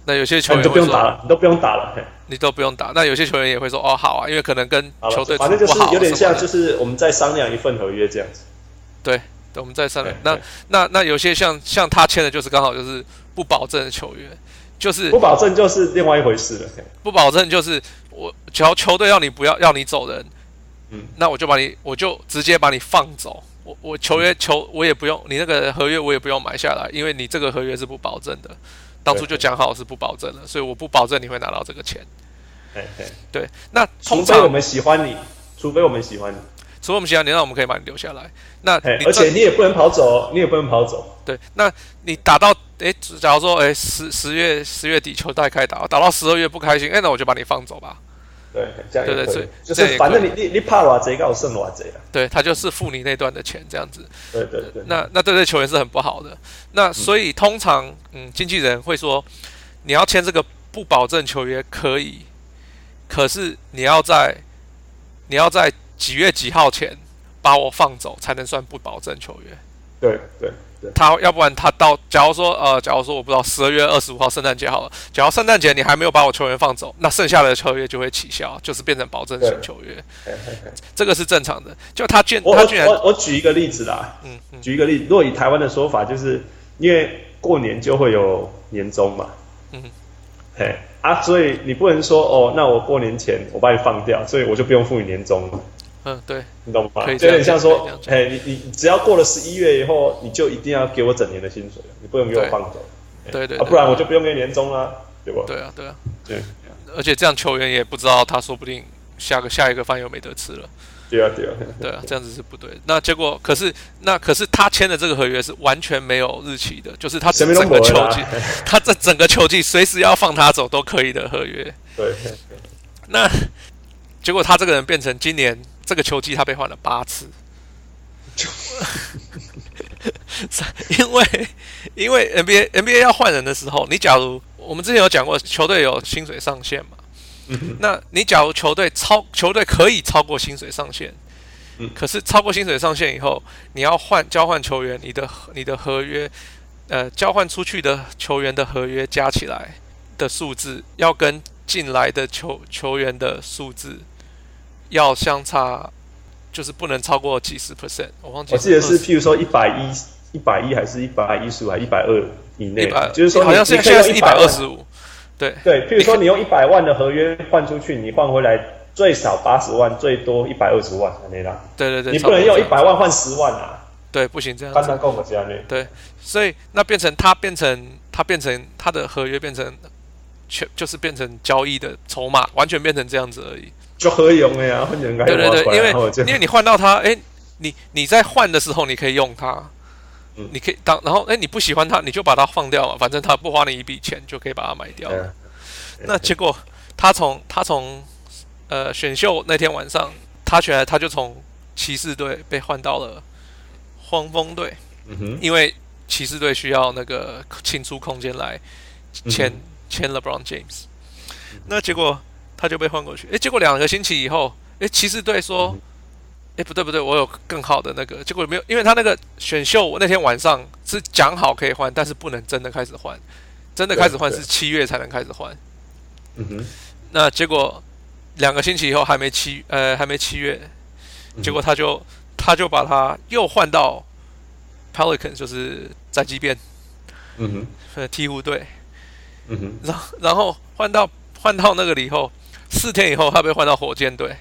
B: 那有些球员
A: 你都不用打了，你都不用打了，
B: 你都不用打。那有些球员也会说哦好啊，因为可能跟球队
A: 反正就是有点像，就是我们再商量一份合约这样子。
B: 对，我们再商量。那那那有些像像他签的就是刚好就是不保证的球员，就是
A: 不保证就是另外一回事了。
B: 不保证就是我只要球队要你不要要你走人，嗯，那我就把你我就直接把你放走。我我球约球我也不用你那个合约我也不用买下来，因为你这个合约是不保证的，当初就讲好是不保证的，所以我不保证你会拿到这个钱。
A: 对对
B: 对，那
A: 除非我们喜欢你，除非我们喜欢你，
B: 除非我们喜欢你，那我们可以把你留下来。那
A: 而且你也不能跑走，你也不能跑走。
B: 对，那你打到诶，假如说诶十十月十月底球赛开打，打到十二月不开心，诶，那我就把你放走吧。
A: 对，这样对对对，就是反正你你你怕我贼，告我剩我贼了。
B: 对，他就是付你那段的钱，这样子。
A: 对对对。
B: 那那对对球员是很不好的。那所以通常，嗯，经纪人会说，你要签这个不保证球员可以，可是你要在你要在几月几号前把我放走，才能算不保证球员。
A: 对对。
B: 他要不然他到，假如说呃，假如说我不知道十二月二十五号圣诞节好了，假如圣诞节你还没有把我球员放走，那剩下的球员就会取消，就是变成保证型球员。这个是正常的。就他居他居然
A: 我我举一个例子啦，嗯，嗯举一个例子，如果以台湾的说法，就是因为过年就会有年终嘛，嗯，嘿啊，所以你不能说哦，那我过年前我把你放掉，所以我就不用付你年终了。
B: 嗯，对，
A: 你懂吗？就有点像说，哎，你你只要过了十一月以后，你就一定要给我整年的薪水，你不能给我放走。
B: 对对，
A: 不然我就不用给年终了，对不？
B: 对啊，对啊，对。而且这样球员也不知道，他说不定下个下一个饭又没得吃了。
A: 对啊，对啊，
B: 对啊，这样子是不对。那结果可是，那可是他签的这个合约是完全没有日期的，就是他整个球季，他这整个球季随时要放他走都可以的合约。
A: 对。
B: 那结果他这个人变成今年。这个球季他被换了八次，因为因为 NBA NBA 要换人的时候，你假如我们之前有讲过，球队有薪水上限嘛，嗯那你假如球队超球队可以超过薪水上限，嗯可是超过薪水上限以后，你要换交换球员，你的你的合约，呃，交换出去的球员的合约加起来的数字，要跟进来的球球员的数字。要相差，就是不能超过几十 percent。我忘记，
A: 我记得是，譬如说一百一、一百一还是一百一十五，还一百二以内。就是说，
B: 好像是现在是一百二十五。对
A: 对，譬如说你用一百万的合约换出去，你换回来最少八十万，最多一百二十万，对
B: 对对，
A: 你不能用一百万换十万啊。
B: 对，不行这样。
A: 换成够我这样
B: 对，所以那变成他变成他变成他的合约变成全就是变成交易的筹码，完全变成这样子而已。
A: 就合用的呀，换人该
B: 对对对，因为因为你换到他，哎，你你在换的时候你可以用它，嗯，你可以当然后哎你不喜欢他，你就把它放掉嘛，反正他不花你一笔钱就可以把它买掉。了。那结果他从他从呃选秀那天晚上，他选来他就从骑士队被换到了黄蜂队，嗯哼，因为骑士队需要那个清出空间来签签 LeBron James，那结果。他就被换过去，诶，结果两个星期以后，诶，骑士队说，诶，不对不对，我有更好的那个，结果没有，因为他那个选秀我那天晚上是讲好可以换，但是不能真的开始换，真的开始换是七月才能开始换。嗯哼，那结果两个星期以后还没七，呃，还没七月，结果他就他就把他又换到 Pelicans，就是在即便，嗯哼，鹈鹕队，嗯哼，然后然后换到换到那个里以后。四天以后，他被换到火箭队。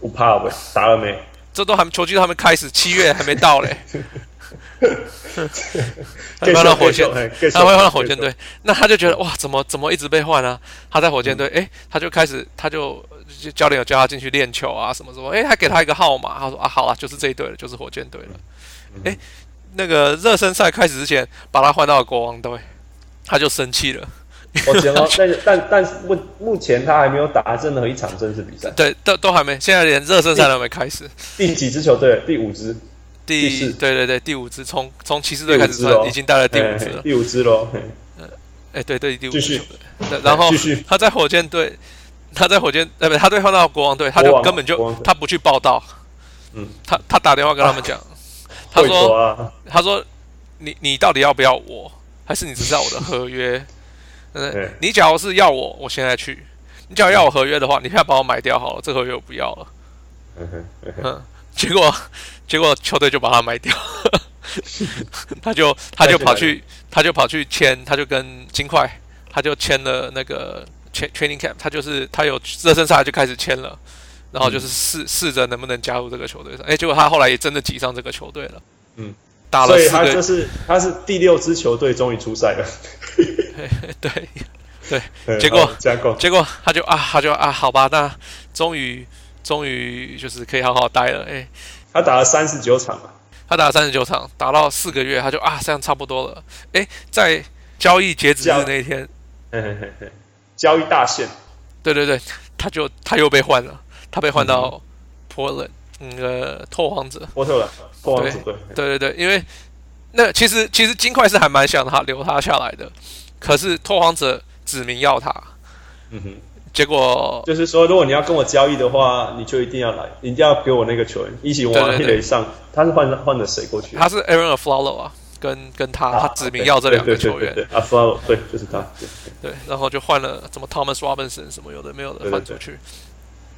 A: 不怕呗，打了没？
B: 这都还球季都还没开始，七月还没到嘞。他换到火箭，他会换到火箭队。那他就觉得哇，怎么怎么一直被换啊？他在火箭队，哎、嗯，他就开始，他就教练有叫他进去练球啊，什么什么，哎，还给他一个号码。他说啊，好了，就是这一队了，就是火箭队了。哎、嗯，那个热身赛开始之前，把他换到了国王队，他就生气了。
A: 我觉得，但但但是目目前他还没有打任何一场正式比赛。
B: 对，都都还没，现在连热身赛都没开始。
A: 第几支球队？第五支。
B: 第四。对对对，第五支，从从骑士队开始算，已经带了第五支了。
A: 第五支喽。
B: 嗯，哎，对对，第五支。然后他在火箭队，他在火箭，呃，不，他对换到国王队，他就根本就他不去报道。嗯。他他打电话跟他们讲，他说，他说，你你到底要不要我，还是你只是要我的合约？嗯，你假如是要我，我现在去；你假如要我合约的话，你现在把我买掉好了，这合约我不要了。嗯，结果结果球队就把他买掉，他就他就跑去他就跑去签，他就跟金块，他就签了那个 training camp，他就是他有热身赛就开始签了，然后就是试试着能不能加入这个球队上。哎，结果他后来也真的挤上这个球队了。嗯。
A: 所以他就是他是第六支球队终于出赛了，
B: 对 对，结果结果他就啊他就啊好吧，那终于终于就是可以好好待了哎，
A: 他打了三十九场嘛，
B: 他打了三十九场，打到四个月他就啊这样差不多了。哎，在交易截止日那一天，
A: 嘿嘿嘿嘿，交易大限，
B: 对对对，他就他又被换了，他被换到 Portland。那个拓荒者，
A: 波特兰，拓荒者
B: 对对对对，因为那其实其实金块是还蛮想他留他下来的，可是拓荒者指名要他，嗯哼，结果
A: 就是说，如果你要跟我交易的话，你就一定要来，一定要给我那个球员一起往一垒上。他是换换的谁过去？
B: 他是 Aaron Afflalo 啊，跟跟他、啊、他指名要这两个球员
A: ，Afflalo 对，就是他，对，
B: 对，然后就换了什么 Thomas Robinson 什么有的没有的换出去。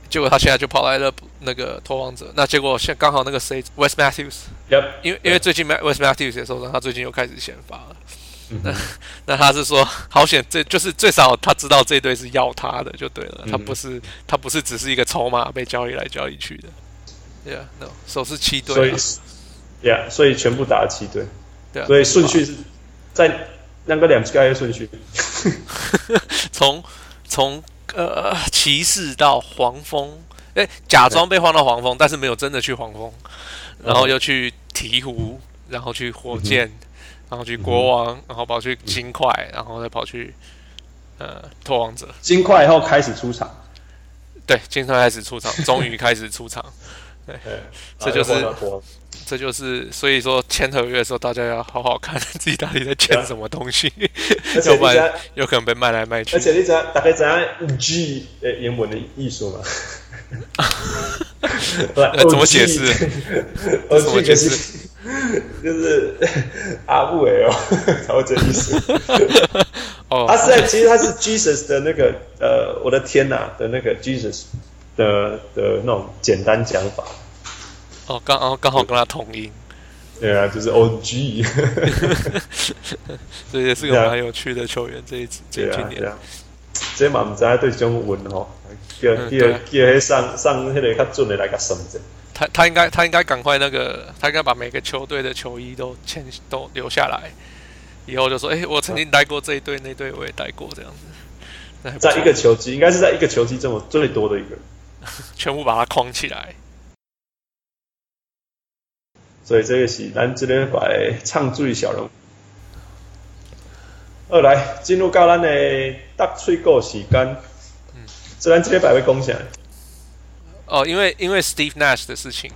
B: 结果他现在就跑来了那个拓荒者，那结果现刚好那个谁 West Matthews，、yep. 因为因为最近 West Matthews 也受伤，他最近又开始先发了。Mm hmm. 那那他是说好险，这就是最少他知道这队是要他的就对了，他不是他不是只是一个筹码被交易来交易去的。Yeah，no，手是七队，
A: 所以，Yeah，所以全部打了七队。
B: 对啊，
A: 所以顺序是在那个两个顺序，
B: 从 从。呃，骑士到黄蜂，哎，假装被换到黄蜂，但是没有真的去黄蜂，然后又去鹈鹕，然后去火箭，然后去国王，然后跑去金块，然后再跑去呃拓王者。
A: 金块以后开始出场，
B: 对，金块开始出场，终于开始出场，对，这就是。这就是所以说签合约的时候，大家要好好看自己到底在签什么东西，要不然有可能被卖来卖去。
A: 而且你知道大概知道 G 呃英文的艺术吗？
B: 怎么解释？
A: 怎么解释？就是阿布哎哦，才会这意思。哦，他是在其实他是 Jesus 的那个呃，我的天哪的那个 Jesus 的的那种简单讲法。
B: 哦，刚哦刚好跟他同音，
A: 对啊，就是 OG，
B: 这也是个蛮有趣的球员。这一次，这今年，
A: 这嘛唔知对中文吼，叫叫叫上上迄个较准的来个升级。
B: 他他应该他应该赶快那个，他应该把每个球队的球衣都签都留下来，以后就说，哎，我曾经待过这一队，那队我也待过，这样
A: 子。在一个球季，应该是在一个球季这么最多的一个，
B: 全部把它框起来。
A: 所以这个是咱这边摆唱最小人物。二来进入到咱的答喙鼓时间。嗯，这咱这边摆位讲啥？
B: 哦，因为因为 Steve Nash 的事情。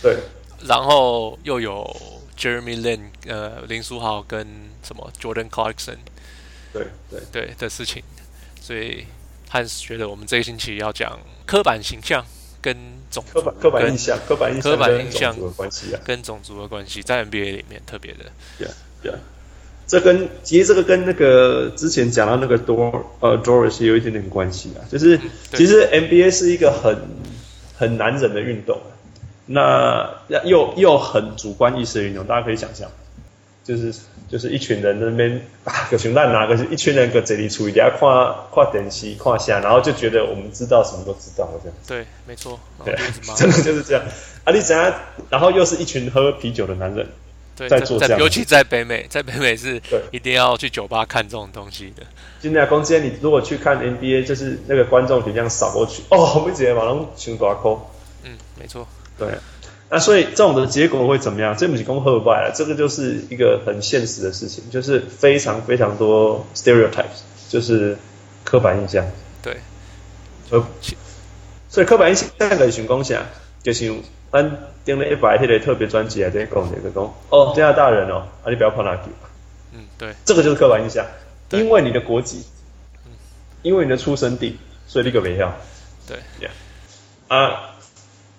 A: 对。
B: 然后又有 Jeremy Lin，呃，林书豪跟什么 Jordan Clarkson。
A: 对对
B: 对的事情，所以汉斯觉得我们这个星期要讲刻板形象。跟种
A: 刻板刻板印象，刻板印象，
B: 刻板印象
A: 的关系啊，
B: 跟种族的关系，在 NBA 里面特别的。
A: 对对，这跟其实这个跟那个之前讲到那个 Dor 呃 Doris 有一点点关系啊，就是其实 NBA 是一个很很难忍的运动，那又又很主观意识的运动，大家可以想象，就是。就是一群人在那边啊，个熊蛋拿个是一群人搁这里处理，底下看看电视看下，然后就觉得我们知道什么都知道了这样。
B: 对，没错，
A: 对，真的就是这样。啊，你想下，然后又是一群喝啤酒的男人，
B: 对，
A: 在做这样，
B: 尤其在北美，在北美是一定要去酒吧看这种东西的。
A: 今天公今天你如果去看 NBA，就是那个观众体这样扫过去，哦，我们直接马上熊大扣。
B: 嗯，没错，
A: 对。那所以这种的结果会怎么样？这不是攻和败了，这个就是一个很现实的事情，就是非常非常多 stereotypes，就是刻板印象。
B: 对。
A: 呃，所以刻板印象在个群共下，就是咱订了一百天的特别专辑啊，这些讲这个讲哦，加拿大人哦，啊你不要跑哪去。
B: 嗯，对。
A: 这个就是刻板印象，因为你的国籍，因为你的出生地，所以你个没要。
B: 对。
A: Yeah。啊。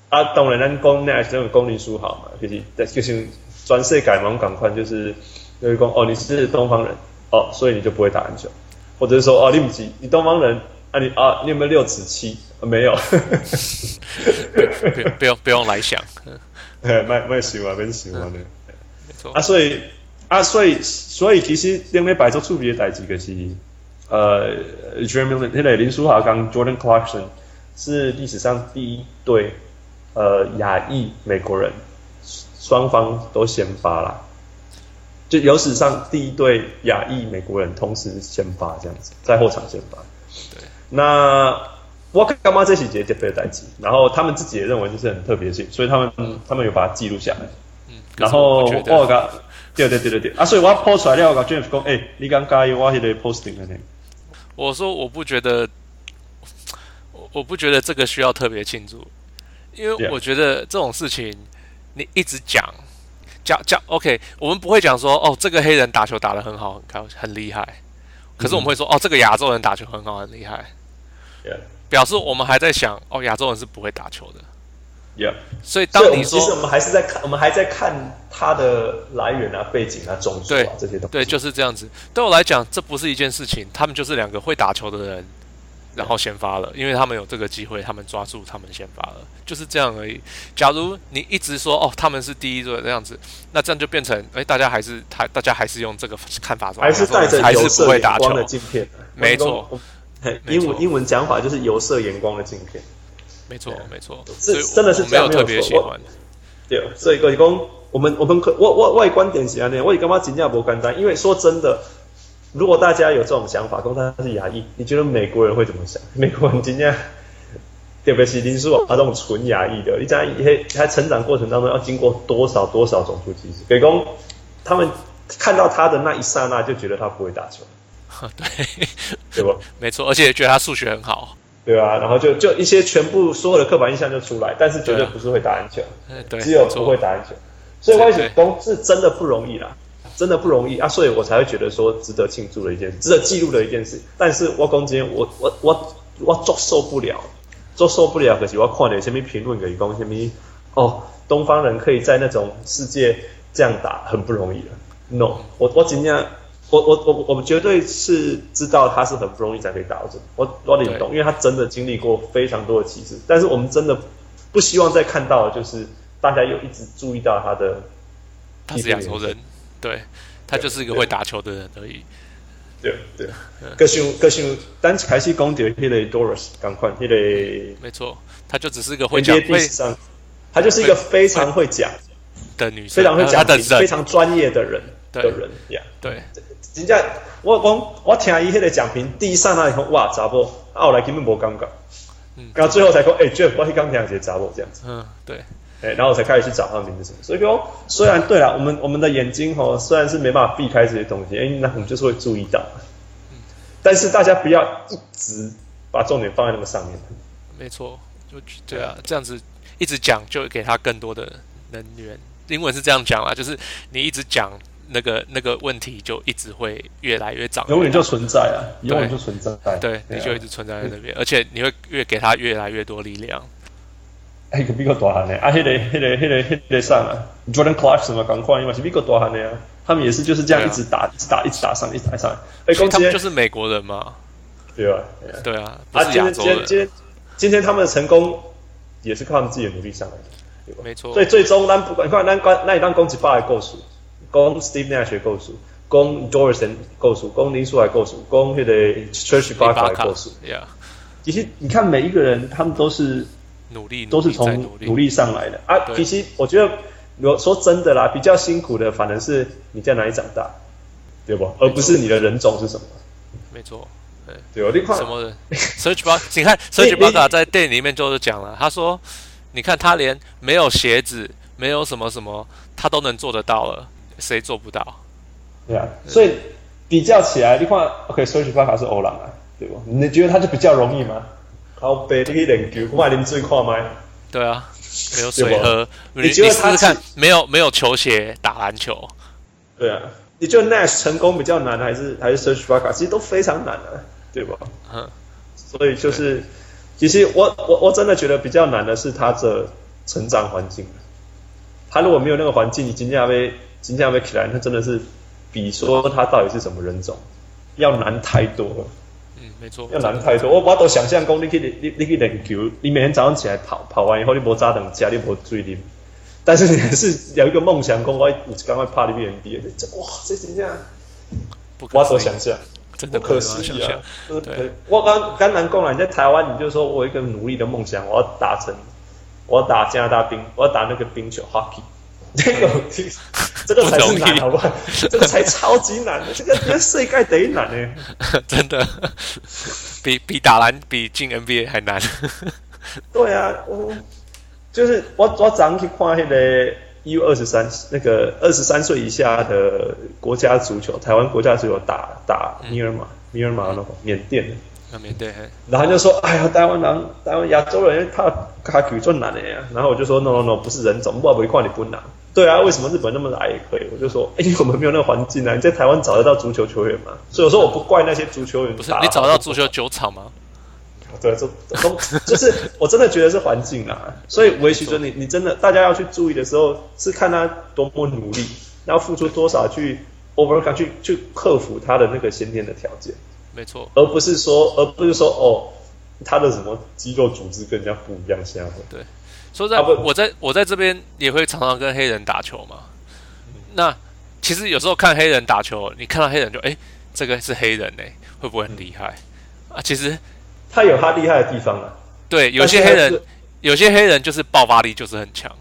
A: 啊，当然，咱讲那这种公民书好嘛，就是就是全世界嘛，赶快就是就是讲哦，你是东方人哦，所以你就不会打篮球。或者是说哦，你不急，你东方人啊你，啊，你有没有六尺七？啊、没有，
B: 不用不用不用来想，
A: 哎，蛮蛮喜欢，蛮喜欢的，
B: 没错
A: 啊，所以啊，所以所以其实另外摆出处别代志个是，呃，Jeremy Lin 那个林书豪跟 Jordan Clarkson 是历史上第一对呃亚裔美国人，双方都先发了，就有史上第一对亚裔美国人同时先发这样子，在后场先发，
B: 对，
A: 那。我干嘛这期节特别的代志，然后他们自己也认为这是很特别性，所以他们、嗯、他们有把它记录下来。
B: 嗯，
A: 然后我讲，对对对对对，啊，所以我要 post 出来了，我讲 Jeff 讲，哎、欸，你刚刚我那个 posting 的呢？
B: 我说我不觉得，我不觉得这个需要特别庆祝，因为我觉得这种事情你一直讲讲讲，OK，我们不会讲说哦，这个黑人打球打得很好，很高，很厉害。可是我们会说、嗯、哦，这个亚洲人打球很好，很厉害。
A: Yeah.
B: 表示我们还在想哦，亚洲人是不会打球的。
A: Yeah.
B: 所以当你说，
A: 其实我们还是在看，我们还在看他的来源啊、背景啊、种族啊这些东西。
B: 对，就是这样子。对我来讲，这不是一件事情，他们就是两个会打球的人，然后先发了，因为他们有这个机会，他们抓住，他们先发了，就是这样而已。假如你一直说哦，他们是第一队这样子，那这样就变成哎，大家还是他，大家还是用这个看法说，
A: 还是带着有色眼光的镜片，
B: 没错。
A: 英文英文讲法就是有色眼光的镜片，
B: 没错没错，
A: 是真的是没有
B: 特别喜欢。
A: 对，所以各位讲，我们我们可我我我的观点是这样，我也干嘛评价不简单？因为说真的，如果大家有这种想法，说他是亚裔，你觉得美国人会怎么想？美国人今天特别是林书豪他这种纯亚裔的，你讲他他成长过程当中要经过多少多少种族歧视？给公他们看到他的那一刹那就觉得他不会打球。
B: 对，
A: 对吧？
B: 没错，而且觉得他数学很好，
A: 对啊，然后就就一些全部所有的刻板印象就出来，但是绝对不是会打篮球，
B: 对，
A: 只有不会打篮球，所以外籍工是真的不容易啦，真的不容易啊，所以我才会觉得说值得庆祝的一件事，值得记录的一件事。但是我讲今天我我我我做受不了，做受不了，可是我看点什么评论，可以讲什么哦，东方人可以在那种世界这样打，很不容易了。No，我我今天。我我我我们绝对是知道他是很不容易才可以打到这，我我点懂，因为他真的经历过非常多的歧视。但是我们真的不希望再看到，就是大家又一直注意到他的，
B: 他是亚洲人，对，他就是一个会打球的人而已。
A: 对对，个性个性，单开始讲到那个 Doris，赶快那个，
B: 没错，他就只是一个会讲，会
A: 上，他就是一个非常会讲
B: 的女生，
A: 非常会讲的，非常专业的人的人呀，
B: 对。
A: 真正我讲，我听伊迄个讲评，第一刹那以后，哇，查某，啊，后来根本无感觉，嗯，然后最后才讲，哎、欸、，Jeff，我刚听一个查某这样子，
B: 嗯，对，
A: 哎、欸，然后我才开始去找他的名字什么，所以说，虽然对了，我们我们的眼睛哦，虽然是没办法避开这些东西，哎、欸，那我们就是会注意到，嗯，但是大家不要一直把重点放在那么上面，
B: 没错，就对啊，这样子一直讲，就给他更多的能源。英文是这样讲啊，就是你一直讲。那个那个问题就一直会越来越长，
A: 永远就存在啊，永远就存在，
B: 对，你就一直存在在那边，而且你会越给他越来越多力量。
A: 哎，个美国大汉的啊，那个那个那个那个上啊，Jordan Clarkson 嘛，赶快，因为是美国大汉的呀，他们也是就是这样一直打，一直打，一直打上，一直打上。哎，
B: 他们就是美国人嘛，
A: 对啊，
B: 对啊，
A: 啊，今天今天今天今天他们的成功也是靠他们自己的努力上来的，对吧？
B: 没错。
A: 所以最终，咱不管，你看，咱那一当攻击八个够数。讲 Steve Nash 够数，讲 Doris 够数，讲林书豪够数，讲那个 Serge Ibaka 够数。
B: Yeah，
A: 其实你看每一个人，他们都是
B: 努力，
A: 都是从努力上来的啊。其实我觉得，我说真的啦，比较辛苦的反而是你在哪里长大，对不？而不是你的人种是什么。
B: 没错，对，
A: 对我另外
B: 什么人？Serge Ibaka，你看 Serge Ibaka 在电影里面就是讲了，他说：“你看他连没有鞋子，没有什么什么，他都能做得到了。”谁做不到？
A: 对啊，所以比较起来，你看，OK，Serge Ibaka 是欧朗啊，对不？你觉得他就比较容易吗？好，背这个练球，我连最快吗？
B: 对啊，没有水喝。你觉得他试试看，没有没有球鞋打篮球？
A: 对啊，你觉得 Nash 成功比较难，还是还是 Serge Ibaka？其实都非常难的，对吧？嗯，所以就是，其实我我我真的觉得比较难的是他的成长环境。他如果没有那个环境，你今天还会。今天要被起来，那真的是比说他到底是什么人种，要难太多了。
B: 嗯，没错，
A: 要难太多。我我都想象讲，你去你你去练球，你每天早上起来跑，跑完以后你无早顿吃，你无水啉。但是你还是有一个梦想，讲我我赶快拍你 NBA 的，哇，这怎样？我都想象，
B: 真的
A: 不可思议啊！
B: 对，
A: 我刚刚难讲了，你在台湾，你就说我有一个努力的梦想，我要打成，我要打加拿大冰，我要打那个冰球 hockey。这 个这个才是难，好不好？这个才超级难的，这个比世界第一难呢。
B: 真的，比比打篮比进 NBA 还难。
A: 对啊，我就是我我早上去看那个 U 二十三那个二十三岁以下的国家足球，台湾国家足球打打尼尔马尼尔马那个缅甸的。
B: 那缅甸，
A: 然后就说：“哎呀，台湾人，台湾亚洲人他他举重难的呀。”然后我就说：“No No No，不是人种，我不会看你不难。”对啊，为什么日本那么矮也可以？我就说，因为我们没有那个环境啊。你在台湾找得到足球球员吗？所以我说我不怪那些足球员。
B: 不是你找得到足球酒厂吗？
A: 对，这都就是我真的觉得是环境啊。所以维许尊，你你真的大家要去注意的时候，是看他多么努力，要付出多少去 overcome 去去克服他的那个先天的条件。
B: 没错，
A: 而不是说，而不是说哦，他的什么肌肉组织跟人家不一样，相反。
B: 对。说在，我在我在这边也会常常跟黑人打球嘛。那其实有时候看黑人打球，你看到黑人就哎，这个是黑人呢，会不会很厉害啊？其实
A: 他有他厉害的地方啊。
B: 对，有些黑人，有些黑人就是爆发力就是很强。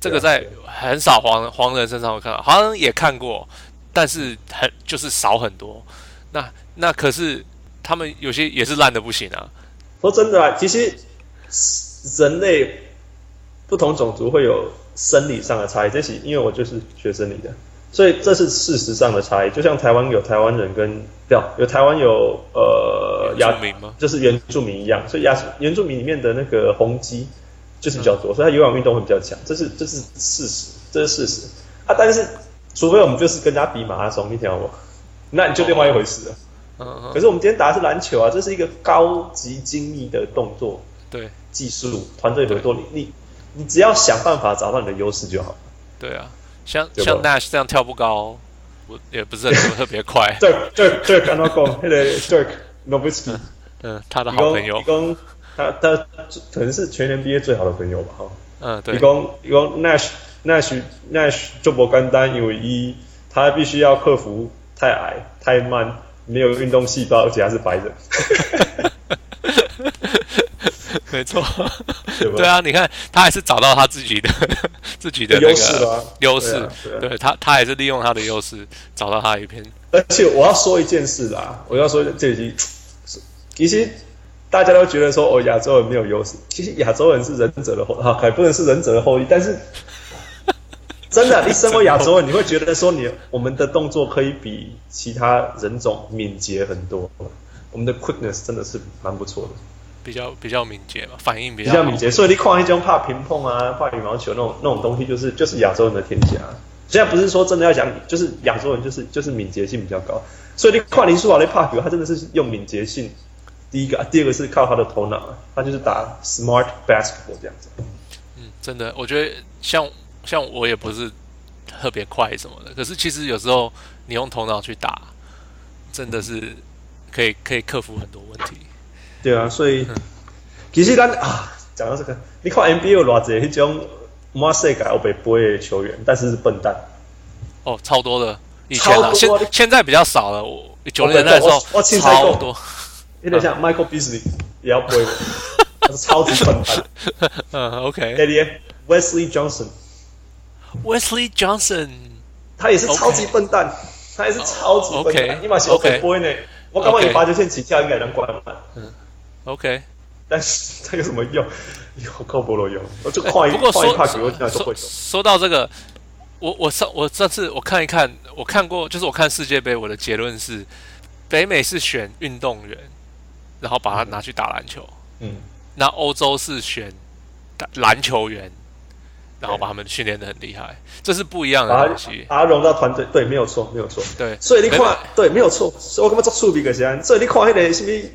B: 这个在很少黄黄人身上我看到，好像也看过，但是很就是少很多。那那可是他们有些也是烂的不行啊。
A: 说真的啊，其实人类。不同种族会有生理上的差异，这是因为我就是学生理的，所以这是事实上的差异。就像台湾有台湾人跟对，有台湾有呃
B: 原住民吗？
A: 就是原住民一样，所以亚原住民里面的那个红肌就是比较多，嗯、所以他有氧运动会比较强，这是这是事实，这是事实啊。但是除非我们就是跟人家比马拉松一条，那你就另外一回事了。嗯嗯。可是我们今天打的是篮球啊，这是一个高级精密的动作，
B: 对，
A: 技术团队合作，你你。你只要想办法找到你的优势就好。
B: 对啊，像像 Nash 这样跳不高，我也不是很 特别快。
A: 对对对，刚刚讲那个 Dirk Nowitzki，
B: 嗯，他的好朋友，
A: 他他可能是全年毕业最好的朋友吧，哈。
B: 嗯，对。
A: 一共一共 Nash Nash Nash 就不简单，因为一他必须要克服太矮、太慢、没有运动细胞，而且还是白人。
B: 没错，对啊，你看他还是找到他自己的 自己的那个优势，啊。优势，对他，他还是利用他的优势找到他一片。
A: 而且我要说一件事啦，我要说这已经，其实大家都觉得说哦，亚洲人没有优势，其实亚洲人是忍者的后，哈，还不能是忍者的后裔，但是 真的，你身为亚洲人，你会觉得说你我们的动作可以比其他人种敏捷很多，我们的 quickness 真的是蛮不错的。
B: 比较比较敏捷嘛，反应比较，
A: 比较敏捷，所以你看一种怕平碰啊，怕羽毛球那种那种东西，就是就是亚洲人的天下。现在不是说真的要讲，就是亚洲人就是就是敏捷性比较高，所以你看林书豪的怕球，他真的是用敏捷性。第一个，第二个是靠他的头脑，他就是打 smart basketball 这样子。
B: 嗯，真的，我觉得像像我也不是特别快什么的，可是其实有时候你用头脑去打，真的是可以可以克服很多问题。
A: 对啊，所以其实咱啊，讲到这个，你看 NBA 有偌济迄种满世界欧北杯的球员，但是是笨蛋。
B: 哦，超多的，以前啊，现现在比较少了。我九零年代的时候，我超多。
A: 有点像 Michael Beasley 也要背，他是超级笨蛋。
B: 嗯，OK。
A: Wesley Johnson。
B: Wesley Johnson，
A: 他也是超级笨蛋，他也是超级笨蛋。你把小北杯呢？我刚刚有发球线起跳应该能关满。嗯。
B: OK，
A: 但是它有什么用？有靠菠萝用，我就跨一跨一跨球，现在都会
B: 说到这个，我我上我这次我看一看，我看过，就是我看世界杯，我的结论是，北美是选运动员，然后把它拿去打篮球。嗯。那欧洲是选打篮球员，然后把他们训练的很厉害，这是不一样的东西。
A: 把它融到团队，对，没有错，没有错。
B: 对。
A: 所以你看，对，没有错。所以我根本做触笔个先？所以你看那个什么？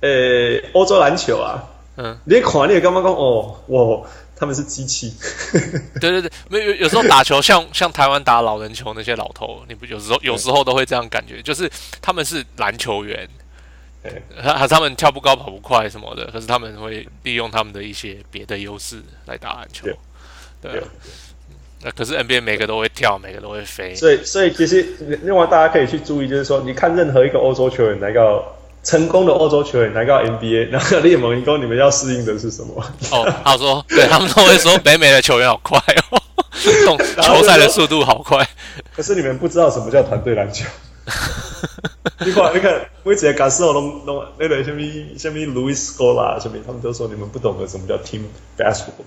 A: 呃，欧洲篮球啊，嗯，你看你也刚刚讲哦，哇，他们是机器。
B: 对对对，没有有时候 打球像像台湾打老人球那些老头，你不有时候有时候都会这样感觉，就是他们是篮球员，他他们跳不高跑不快什么的，可是他们会利用他们的一些别的优势来打篮球。对，对那可是 NBA 每个都会跳，每个都会飞。
A: 所以所以其实另外大家可以去注意，就是说你看任何一个欧洲球员来到。成功的欧洲球员来到 NBA，然后联盟一共你们要适应的是什么？
B: 哦，他说，对他们都会说北美的球员好快哦，动球赛的速度好快。
A: 可是你们不知道什么叫团队篮球。你看，你看，我直接感受拢拢那个什么什么 Luis Scola 什么，他们都说你们不懂得什么叫 team basketball。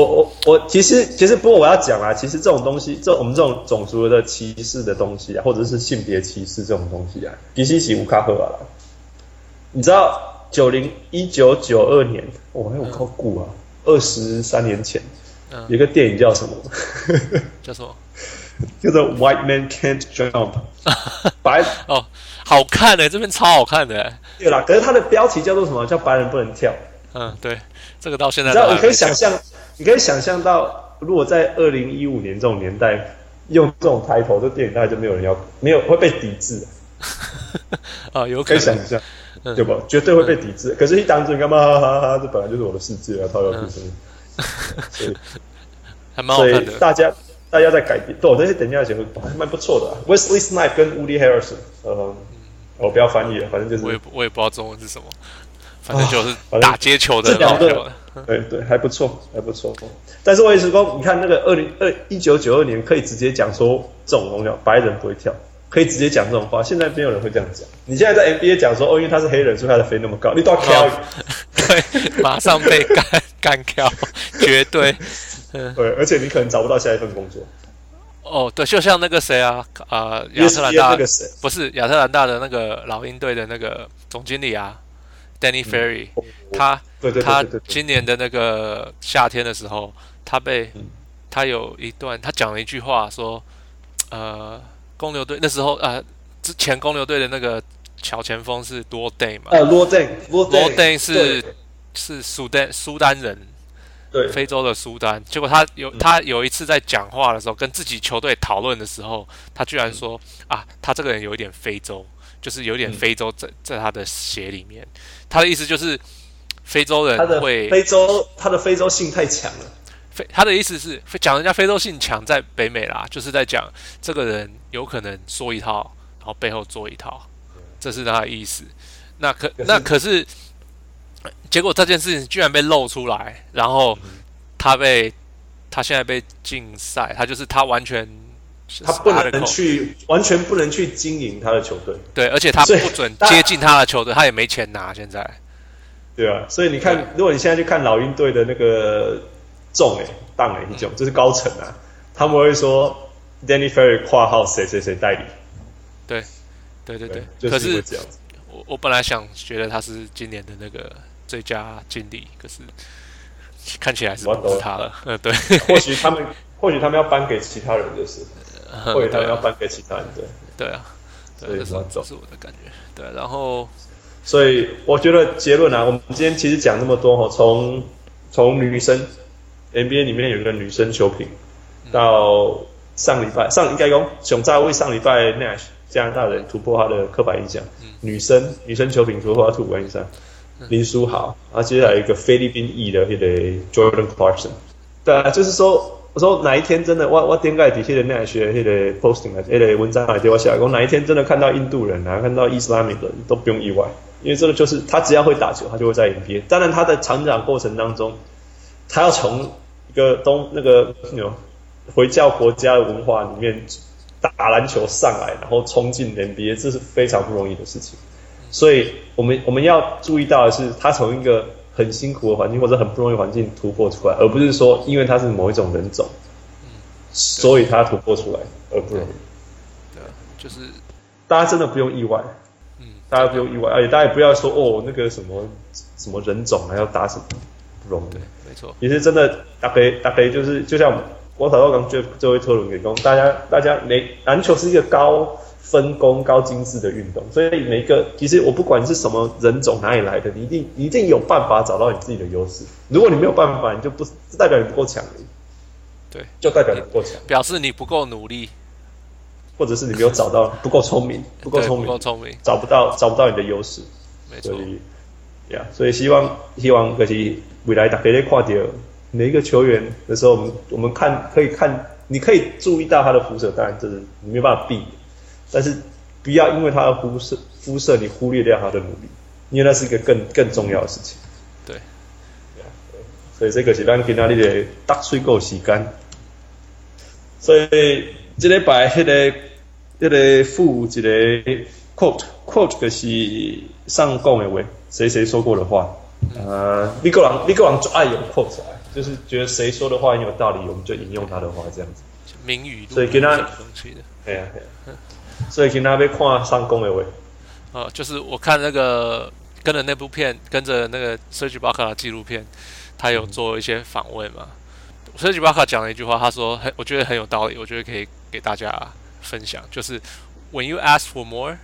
A: 我我我其实其实不过我要讲啊，其实这种东西，这我们这种种族的歧视的东西啊，或者是性别歧视这种东西啊，其实是无卡好啊。你知道九零一九九二年，我还有靠古啊，二十三年前，嗯、有个电影叫什么？
B: 叫什么？
A: 叫做《White Man Can't Jump 》。白
B: 哦，好看的，这边超好看的。
A: 对啦，可是它的标题叫做什么？叫白人不能跳。
B: 嗯，对，这个到现在，
A: 你知道，你可以想象，你可以想象到，如果在二零一五年这种年代用这种抬头，这电影大概就没有人要，没有会被抵制。
B: 啊，有可以
A: 想象。对吧？绝对会被抵制。可是，一当真干嘛？哈哈哈！这本来就是我的世界啊，套要出声。所以，
B: 还蛮好看的。
A: 所以大家，大家在改变。对，这些等一下节目还蛮不错的。Wesley Snipes 跟 Woody Harrelson，呃，我不要翻译了，反正就是。
B: 我也我也不知道中文是什么，反正就是打接球的。这两个，
A: 对对，还不错，还不错。但是我也是说，你看那个二零二一九九二年，可以直接讲说这种东西，白人不会跳。可以直接讲这种话，现在没有人会这样讲。你现在在 NBA 讲说，哦，因为他是黑人，所以他的飞那么高，你都要跳，
B: 对，马上被干干跳，绝对，
A: 对，而且你可能找不到下一份工作。
B: 哦，对，就像那个谁啊，啊、呃，亚特兰大，不是亚特兰大的那个老鹰队的那个总经理啊，Danny Ferry，、嗯、他，他今年的那个夏天的时候，他被，嗯、他有一段，他讲了一句话说，呃。公牛队那时候呃，之前公牛队的那个小前锋是罗丹嘛？
A: 呃，罗丹，罗
B: 丹。是是苏丹苏丹人，对，非洲的苏丹。结果他有他有一次在讲话的时候，跟自己球队讨论的时候，他居然说啊，他这个人有一点非洲，就是有点非洲在在他的血里面。他的意思就是非洲人会
A: 非洲，他的非洲性太强了。
B: 非他的意思是讲人家非洲性强在北美啦，就是在讲这个人有可能说一套，然后背后做一套，这是他的意思。那可，可那可是，结果这件事情居然被露出来，然后他被他现在被禁赛，他就是他完全
A: 他不能去完全不能去经营他的球队，
B: 对，而且他不准接近他的球队，他也没钱拿。现在，
A: 对啊，所以你看，如果你现在去看老鹰队的那个。重哎，当哎，一种，就是高层啊，他们会说 Danny Ferry 括号谁谁谁代理，
B: 对，对对对，
A: 对就是会这样子。
B: 我我本来想觉得他是今年的那个最佳经理，可是看起来是不是他了。呃，对，
A: 或许他们或许他们要颁给其他人就是，或许他们要颁给其他人对。
B: 对啊，所以这是这是我的感觉。对，然后
A: 所以我觉得结论啊，我们今天其实讲那么多哈，从从女生。NBA 里面有一个女生球评，到上礼拜上应该用熊在为上礼拜 Nash 加拿大人突破他的刻板印象，女生女生球评突破他突破印象，林书豪，然后接下来一个菲律宾裔的那个 Jordan Clarkson，对啊，就是说我说哪一天真的我我点开底下的 Nash 的那个 posting 来那个文章啊对我写，我哪一天真的看到印度人啊，看到伊斯兰人都不用意外，因为这个就是他只要会打球，他就会在 NBA，当然他的成长过程当中，他要从一个东那个有回教国家的文化里面打篮球上来，然后冲进 NBA，这是非常不容易的事情。所以我们我们要注意到的是，他从一个很辛苦的环境或者很不容易环境突破出来，而不是说因为他是某一种人种，所以他突破出来而不容易。
B: 对，就是
A: 大家真的不用意外，嗯，大家不用意外，而且大家也不要说哦，那个什么什么人种还要打什么。不容易，
B: 没错，
A: 也是真的。大概大概就是，就像我早上刚就这位特伦给工，大家大家没篮球是一个高分工高精致的运动，所以每一个其实我不管是什么人种哪里来的，你一定你一定有办法找到你自己的优势。如果你没有办法，你就不代表你不够强，
B: 对，
A: 就代表你不够强，
B: 表示你不够努力，
A: 或者是你没有找到不够聪明，不够聪明，
B: 不够聪明，
A: 找不到找不到你的优势，
B: 没错，
A: 所以呀，所以希望希望可是未来大家在看到每一个球员的时候，我们我们看可以看，你可以注意到他的辐射，当然这是你没有办法避免。但是不要因为他的肤色肤色，你忽略掉他的努力，因为那是一个更更重要的事情。
B: 对，
A: 所以这个是咱今天的打水果时间。所以这礼拜那个那个附一个 quote quote 就是上讲的话，谁谁说过的话。呃，你个人你个人就爱用 quote 来，就是觉得谁说的话很有道理，我们就引用他的话这样子。
B: 名语，
A: 所以跟他，对呀对呀。所以今天要看上攻的位，
B: 呃，就是我看那个跟着那部片，跟着那个 Serge Ibaka 的纪录片，他有做一些访问嘛。嗯、Serge Ibaka 讲了一句话，他说很，我觉得很有道理，我觉得可以给大家分享，就是 When you ask for more,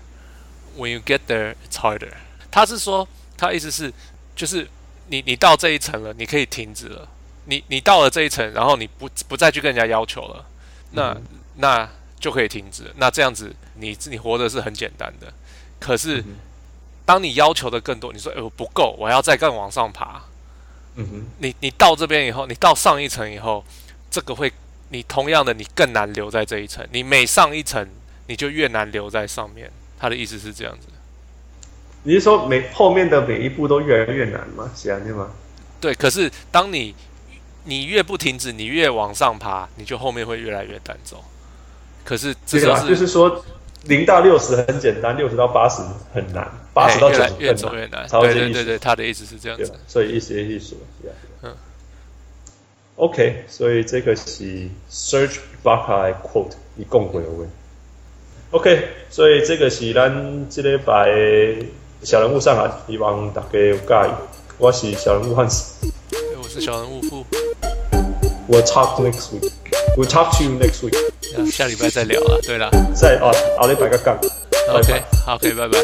B: when you get there, it's harder。他是说，他意思是，就是你你到这一层了，你可以停止了。你你到了这一层，然后你不不再去跟人家要求了，那、嗯、那。就可以停止。那这样子你，你你活的是很简单的。可是，当你要求的更多，你说“哎，我不够，我要再更往上爬。”嗯哼，你你到这边以后，你到上一层以后，这个会，你同样的，你更难留在这一层。你每上一层，你就越难留在上面。他的意思是这样子。
A: 你是说每后面的每一步都越来越难吗？是这样吗？
B: 对。可是，当你你越不停止，你越往上爬，你就后面会越来越难走。可是，这是、啊，
A: 就是说，零到六十很简单，六十到八十很难，八十到九十
B: 越走越难。对对对对，他的意思是这样子，
A: 所以意思意思是嗯。OK，所以这个是 Serge Ibaka quote 一共会有问。OK，所以这个是咱这礼拜小人物上来，希望大家有介意。我是小人物汉斯，
B: 我是小人物富。
A: We'll talk next week. We'll talk to you next week.
B: 下礼拜再聊了。对了，
A: 再哦，好嘞，摆个杠。
B: OK，好，可以，拜拜。